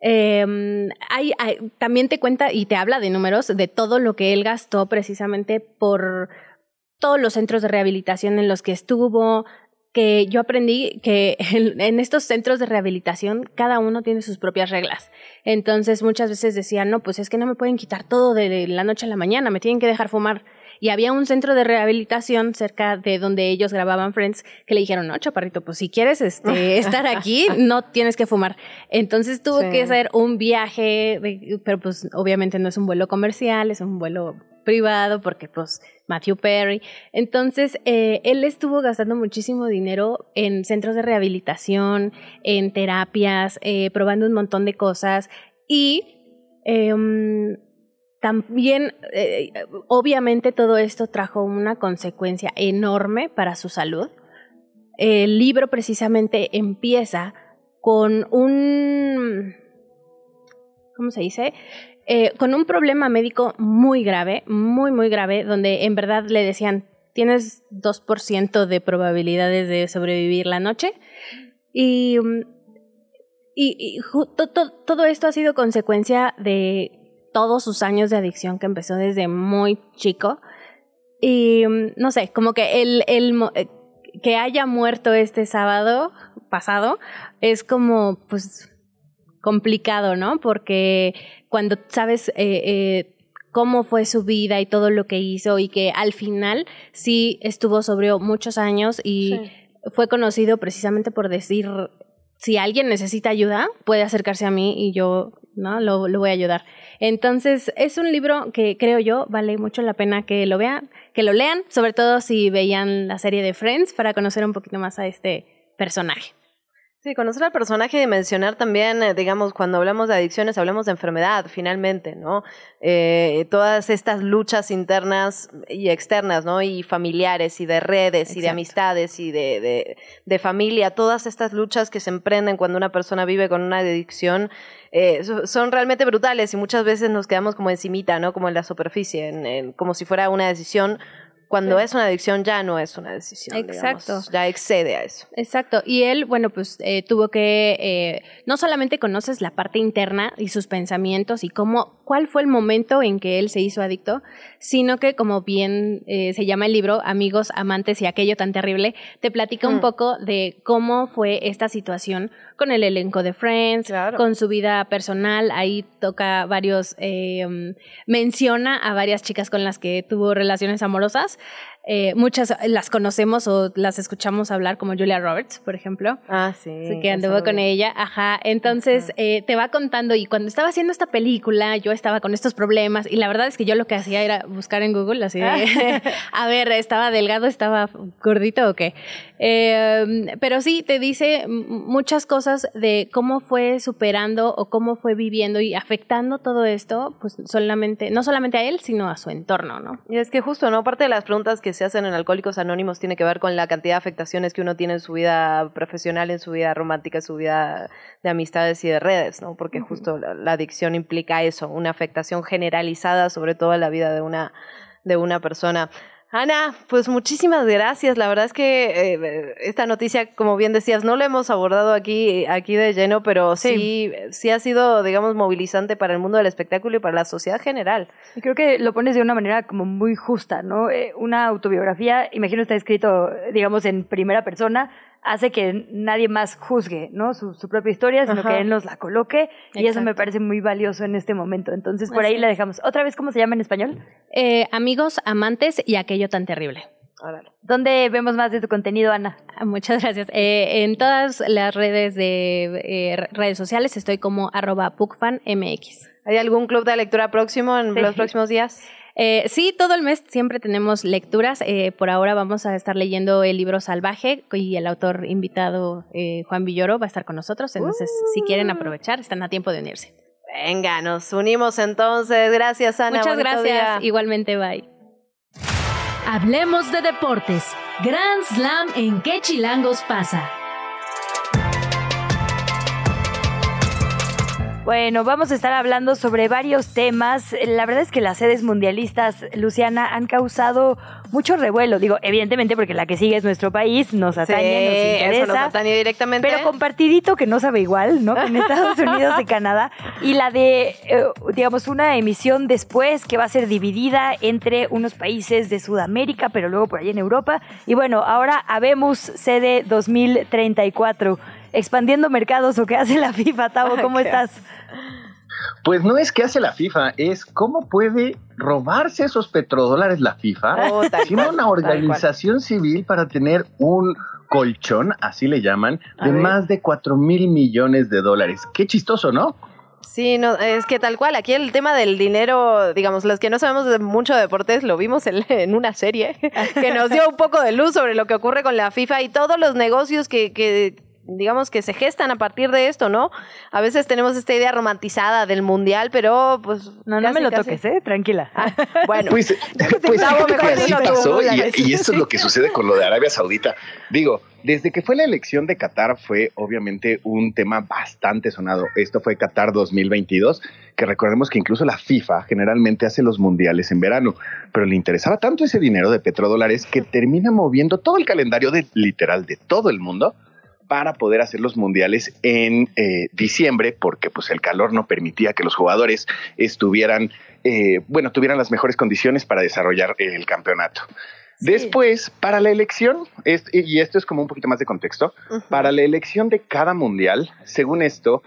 Eh, hay, hay- también te cuenta y te habla de números de todo lo que él gastó precisamente por todos los centros de rehabilitación en los que estuvo, que yo aprendí que en, estos centros de rehabilitación cada uno tiene sus propias reglas. Entonces muchas veces decían, no, pues es que no me pueden quitar todo de la noche a la mañana, me tienen que dejar fumar. Y había un centro de rehabilitación cerca de donde ellos grababan Friends que le dijeron, no, chaparrito, pues si quieres este, estar aquí, no tienes que fumar. Entonces tuvo Sí. que hacer un viaje, pero pues obviamente no es un vuelo comercial, es un vuelo privado porque pues Matthew Perry. Entonces, eh, él estuvo gastando muchísimo dinero en centros de rehabilitación, en terapias, eh, probando un montón de cosas y em, también, eh, obviamente todo esto trajo una consecuencia enorme para su salud. El libro precisamente empieza con un, ¿cómo se dice? Eh, con un problema médico muy grave, muy, muy grave, donde en verdad le decían, tienes 2% de probabilidades de sobrevivir la noche. Y, y, todo esto ha sido consecuencia de todos sus años de adicción que empezó desde muy chico. Y mm, no sé, como que el, el eh, que haya muerto este sábado pasado es como, pues, complicado, ¿no? Porque cuando sabes eh, eh, cómo fue su vida y todo lo que hizo y que al final sí estuvo sobrio muchos años y fue conocido precisamente por decir si alguien necesita ayuda, puede acercarse a mí y yo ¿no? Lo, lo, voy a ayudar. Entonces, es un libro que creo yo vale mucho la pena que lo vean, que lo lean, sobre todo si veían la serie de Friends, para conocer un poquito más a este personaje. Sí, conocer al personaje y mencionar también, eh, digamos, cuando hablamos de adicciones, hablamos de enfermedad, finalmente, ¿no? Eh, todas estas luchas internas y externas, ¿no? Y familiares y de redes y de amistades y de, de, de, familia, todas estas luchas que se emprenden cuando una persona vive con una adicción, eh, son realmente brutales y muchas veces nos quedamos como encimita, ¿no? Como en la superficie, en, como si fuera una decisión cuando es una adicción ya no es una decisión. Exacto. ya excede a eso. Exacto. Y él, bueno, pues eh, tuvo que, eh, no solamente conoces la parte interna y sus pensamientos y cómo, cuál fue el momento en que él se hizo adicto, sino que como bien eh, se llama el libro, Amigos, Amantes y aquello tan terrible, te platica un mm. poco de cómo fue esta situación con el elenco de Friends, con su vida personal. Ahí toca varios, mm, menciona a varias chicas con las que tuvo relaciones amorosas eh, muchas las conocemos o las escuchamos hablar, como Julia Roberts, por ejemplo. Ah, sí. que anduvo con ella. Ajá. Entonces eh, te va contando. Y cuando estaba haciendo esta película, yo estaba con estos problemas. Y la verdad es que yo lo que hacía era buscar en Google, así de, a ver, ¿estaba delgado, estaba gordito o qué? Em, pero sí, te dice muchas cosas de cómo fue superando o cómo fue viviendo y afectando todo esto, pues solamente, no solamente a él, sino a su entorno, ¿no? Y es que justo, ¿no? Parte de las preguntas que se hacen en Alcohólicos Anónimos tiene que ver con la cantidad de afectaciones que uno tiene en su vida profesional, en su vida romántica, en su vida de amistades y de redes, ¿no? Porque justo la, adicción implica eso, una afectación generalizada sobre todo en la vida de una, de una persona. Ana, pues muchísimas gracias. La verdad es que eh, esta noticia, como bien decías, no la hemos abordado aquí, aquí de lleno, pero sí. sí, ha sido, digamos, movilizante para el mundo del espectáculo y para la sociedad general. Y creo que lo pones de una manera como muy justa, ¿no? Eh, una autobiografía, imagino está escrito, digamos, en primera persona, hace que nadie más juzgue ¿no? su, propia historia, sino que él nos la coloque y eso me parece muy valioso en este momento. Entonces por ahí la dejamos. ¿Otra vez cómo se llama en español? Eh, amigos, amantes y aquello tan terrible. ¿Dónde vemos más de tu contenido, Ana? Muchas gracias. Eh, en todas las redes de eh, redes sociales estoy como arroba MX. ¿Hay algún club de lectura próximo en los próximos días? Eh, sí, todo el mes siempre tenemos lecturas. Eh, por ahora vamos a estar leyendo el libro Salvaje y el autor invitado eh, Juan Villoro va a estar con nosotros. Entonces, si quieren aprovechar, están a tiempo de unirse. Venga, nos unimos entonces. Gracias, Ana. Muchas gracias. Igualmente, bye. Hablemos de deportes. Grand Slam en qué chilangos pasa. Bueno, vamos a estar hablando sobre varios temas. La verdad es que las sedes mundialistas, Luciana, han causado mucho revuelo. Digo, evidentemente porque la que sigue es nuestro país, nos atañe, nos interesa. Eso nos atañe directamente. Pero compartidito que no sabe igual, ¿no? Con Estados Unidos y Canadá. Y la de, eh, digamos, una emisión después que va a ser dividida entre unos países de Sudamérica, pero luego por allá en Europa. Y bueno, ahora habemos sede 2034 expandiendo mercados o qué hace la FIFA, Tavo, ¿cómo estás? Pues no es que hace la FIFA, es cómo puede robarse esos petrodólares la FIFA, oh, siendo una organización civil para tener un colchón, así le llaman, de más de 4 mil millones de dólares. Qué chistoso, ¿no? Sí, no, es que tal cual, aquí el tema del dinero, digamos, los que no sabemos de mucho de deportes, lo vimos en, en, una serie que nos dio un poco de luz sobre lo que ocurre con la FIFA y todos los negocios que, que digamos que se gestan a partir de esto, ¿no? A veces tenemos esta idea romantizada del mundial, pero pues... No, no me lo toques, ¿eh? Tranquila. Ah, bueno. Pues, pues así pasó y, y eso es lo que sucede con lo de Arabia Saudita. Digo, desde que fue la elección de Qatar fue obviamente un tema bastante sonado. Esto fue Qatar 2022, que recordemos que incluso la FIFA generalmente hace los mundiales en verano, pero le interesaba tanto ese dinero de petrodólares que termina moviendo todo el calendario de literal de todo el mundo para poder hacer los mundiales en eh, diciembre, porque pues el calor no permitía que los jugadores estuvieran, eh, bueno, tuvieran las mejores condiciones para desarrollar el campeonato. Después, para la elección, y esto es como un poquito más de contexto, para la elección de cada mundial, según esto,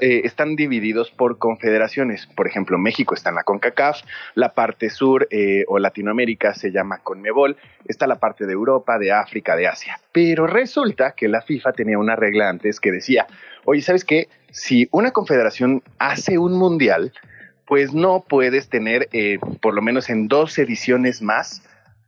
eh, están divididos por confederaciones. Por ejemplo, México está en la CONCACAF, la parte sur eh, o Latinoamérica se llama CONMEBOL, está la parte de Europa, de África, de Asia. Pero resulta que la FIFA tenía una regla antes que decía, oye, ¿sabes qué? Si una confederación hace un mundial, pues no puedes tener, eh, por lo menos en dos ediciones más,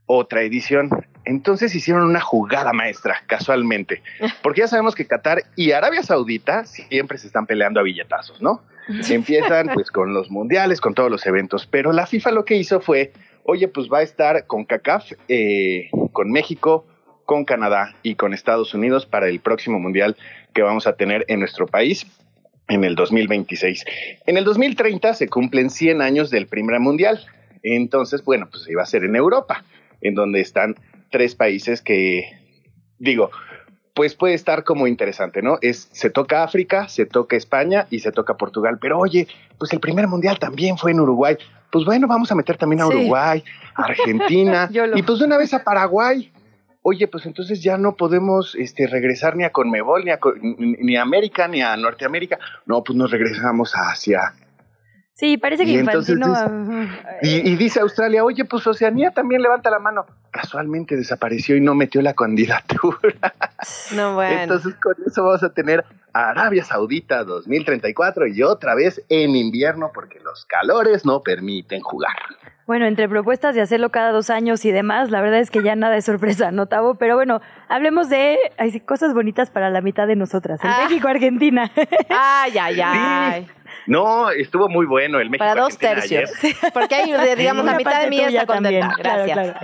otra edición. Entonces hicieron una jugada maestra, casualmente, porque ya sabemos que Qatar y Arabia Saudita siempre se están peleando a billetazos, ¿no? Empiezan pues con los mundiales, con todos los eventos, pero la FIFA lo que hizo fue, oye, pues va a estar con CACAF, eh, con México, con Canadá y con Estados Unidos para el próximo mundial que vamos a tener en nuestro país en el 2026. En el 2030 se cumplen 100 años del primer mundial, entonces, bueno, pues iba a ser en Europa, en donde están tres países que, digo, pues puede estar como interesante, ¿no? Es, se toca África, se toca España y se toca Portugal, pero oye, pues el primer mundial también fue en Uruguay. Pues bueno, vamos a meter también a Uruguay, Argentina y pues de una vez a Paraguay. Oye, pues entonces ya no podemos este, regresar ni a Conmebol, ni a, ni a América, ni a Norteamérica. No, pues nos regresamos a Asia. Sí, parece que Infantino... y, dice Australia, oye, pues Oceanía también levanta la mano. Casualmente desapareció y no metió la candidatura. No, bueno. Entonces con eso vamos a tener Arabia Saudita 2034 y otra vez en invierno porque los calores no permiten jugar. Bueno, entre propuestas de hacerlo cada dos años y demás, la verdad es que ya nada es sorpresa, ¿no, Tavo? Pero bueno, hablemos de cosas bonitas para la mitad de nosotras. En ah. México, Argentina. Ay, ay, ay. No, estuvo muy bueno el México. Para dos tercios. Porque hay, digamos, la mitad de mí está contenta. Gracias.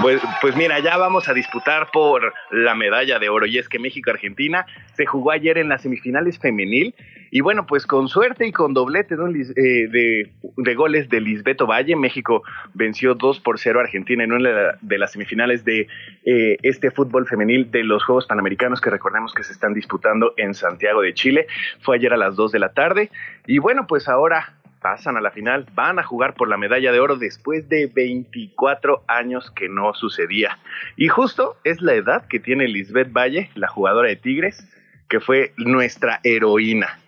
Pues, pues mira, ya vamos a disputar por la medalla de oro. Y es que México-Argentina se jugó ayer en las semifinales femenil. Y bueno, pues con suerte y con doblete eh, de, goles de Lisbeto Valle, México venció 2 por 0 a Argentina en una de las semifinales de eh, este fútbol femenil de los Juegos Panamericanos que recordemos que se están disputando en Santiago de Chile. Fue ayer a las 2 de la tarde. Y bueno, pues ahora pasan a la final, van a jugar por la medalla de oro después de 24 años que no sucedía. Y justo es la edad que tiene Lisbeth Valle, la jugadora de Tigres, que fue nuestra heroína.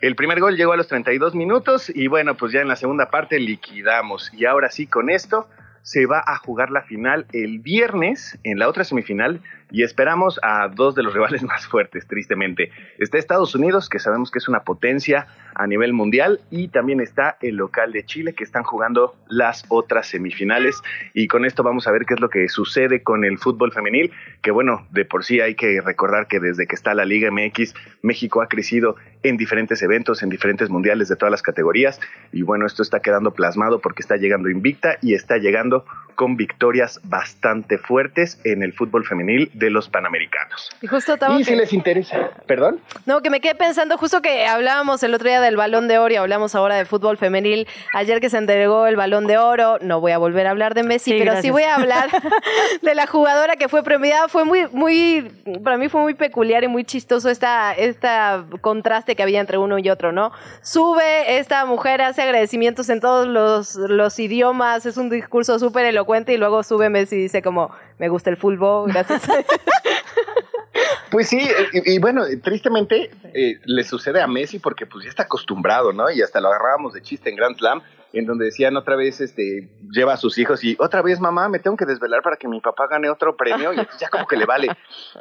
El primer gol llegó a los 32 minutos y bueno, pues ya en la segunda parte liquidamos. Y ahora sí, con esto se va a jugar la final el viernes en la otra semifinal y esperamos a dos de los rivales más fuertes, tristemente. Está Estados Unidos, que sabemos que es una potencia a nivel mundial, y también está el local de Chile, que están jugando las otras semifinales. Y con esto vamos a ver qué es lo que sucede con el fútbol femenil, que bueno, de por sí hay que recordar que desde que está la Liga MX, México ha crecido en diferentes eventos, en diferentes mundiales de todas las categorías. Y bueno, esto está quedando plasmado porque está llegando invicta y está llegando up con victorias bastante fuertes en el fútbol femenil de los Panamericanos. Y justo Y si les interesa, perdón. No, que me quedé pensando, justo que hablábamos el otro día del balón de oro y hablamos ahora de fútbol femenil, ayer que se entregó el balón de oro, no voy a volver a hablar de Messi, pero sí voy a hablar de la jugadora que fue premiada, fue muy, muy, para mí fue muy peculiar y muy chistoso esta, esta contraste que había entre uno y otro, ¿no? Sube esta mujer, hace agradecimientos en todos los, los idiomas, es un discurso súper elocuente y luego sube Messi y dice como, me gusta el fútbol, gracias. Pues sí, y, bueno, tristemente eh, le sucede a Messi porque pues ya está acostumbrado, ¿no? Y hasta lo agarrábamos de chiste en Grand Slam en donde decían otra vez, este, lleva a sus hijos y otra vez, mamá, me tengo que desvelar para que mi papá gane otro premio y ya como que le vale.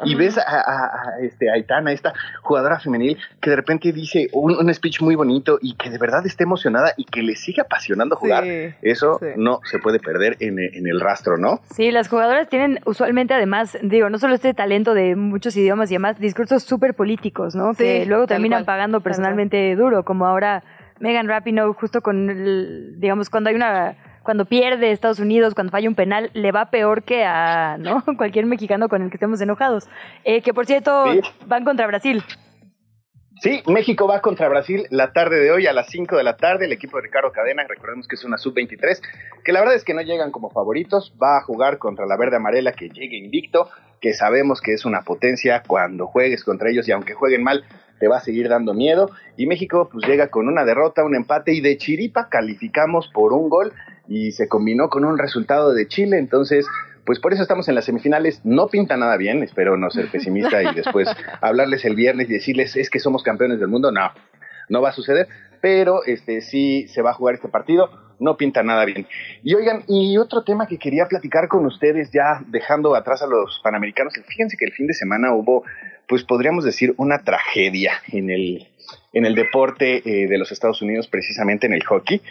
Y ves a, a, este, Aitana, esta jugadora femenil, que de repente dice un, speech muy bonito y que de verdad está emocionada y que le sigue apasionando jugar. Eso no se puede perder en, en, el rastro, ¿no? Sí, las jugadoras tienen usualmente además, digo, no solo este talento de muchos idiomas y demás, discursos súper políticos, ¿no? que luego terminan pagando personalmente duro, como ahora Megan Rapinoe justo con, el, digamos, cuando hay una cuando pierde Estados Unidos, cuando falla un penal, le va peor que a ¿no? cualquier mexicano con el que estemos enojados. Eh, que por cierto, van contra Brasil. Sí, México va contra Brasil la tarde de hoy a las 5 de la tarde. El equipo de Ricardo Cadena, recordemos que es una sub-23, que la verdad es que no llegan como favoritos. Va a jugar contra la verde amarela que llegue invicto, que sabemos que es una potencia cuando juegues contra ellos y aunque jueguen mal, te va a seguir dando miedo. Y México pues llega con una derrota, un empate y de chiripa calificamos por un gol y se combinó con un resultado de Chile. Entonces, pues por eso estamos en las semifinales. No pinta nada bien, espero no ser pesimista y después hablarles el viernes y decirles es que somos campeones del mundo. No, no va a suceder, pero este sí se va a jugar este partido. No pinta nada bien. Y oigan, y otro tema que quería platicar con ustedes, ya dejando atrás a los panamericanos, fíjense que el fin de semana hubo, pues podríamos decir, una tragedia en el, en el deporte eh, de los Estados Unidos, precisamente en el hockey.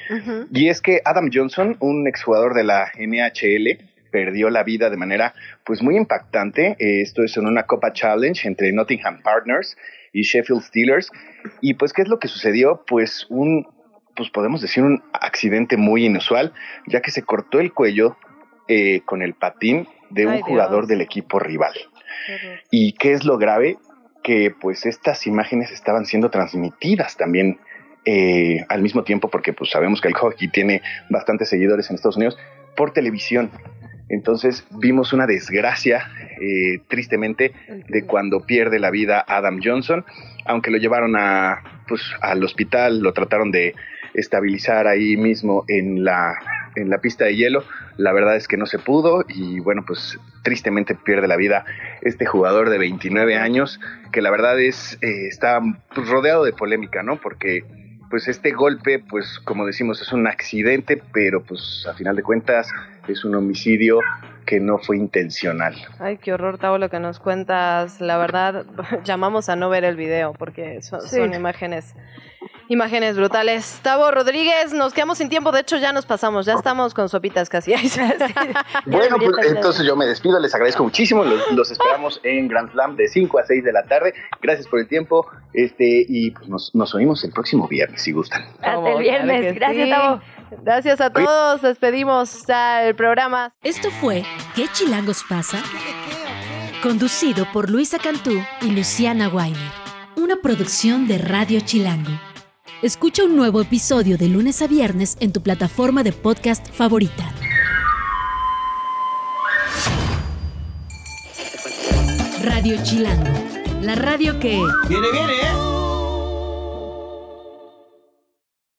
Y es que Adam Johnson, un exjugador de la NHL, perdió la vida de manera pues muy impactante. Eh, esto es en una Copa Challenge entre Nottingham Partners y Sheffield Steelers. Y pues, ¿qué es lo que sucedió? Pues un, pues podemos decir un accidente muy inusual, ya que se cortó el cuello eh, con el patín de un jugador del equipo rival. ¿Y qué es lo grave? Que pues estas imágenes estaban siendo transmitidas también eh, al mismo tiempo, porque pues sabemos que el hockey tiene bastantes seguidores en Estados Unidos, por televisión. Entonces vimos una desgracia, eh, tristemente, de cuando pierde la vida Adam Johnson, aunque lo llevaron a, pues, al hospital, lo trataron de estabilizar ahí mismo en la, en la pista de hielo. La verdad es que no se pudo y bueno, pues tristemente pierde la vida este jugador de 29 años, que la verdad es, eh, está pues, rodeado de polémica, ¿no? Porque pues este golpe, pues como decimos, es un accidente, pero pues a final de cuentas es un homicidio que no fue intencional. Ay, qué horror, Tavo, lo que nos cuentas. La verdad, llamamos a no ver el video porque son, son imágenes Imágenes brutales. Tavo Rodríguez, nos quedamos sin tiempo, de hecho ya nos pasamos, ya estamos con sopitas casi. bueno, pues entonces yo me despido, les agradezco muchísimo, los, esperamos en Grand Slam de 5 a 6 de la tarde. Gracias por el tiempo este y pues nos, nos oímos el próximo viernes, si gustan. Hasta el viernes, gracias Tavo. Gracias a todos, despedimos el programa. Esto fue ¿Qué chilangos pasa? Conducido por Luisa Cantú y Luciana Weiner. Una producción de Radio Chilango. Escucha un nuevo episodio de lunes a viernes en tu plataforma de podcast favorita. Radio Chilango, la radio que... Viene, viene, ¿eh?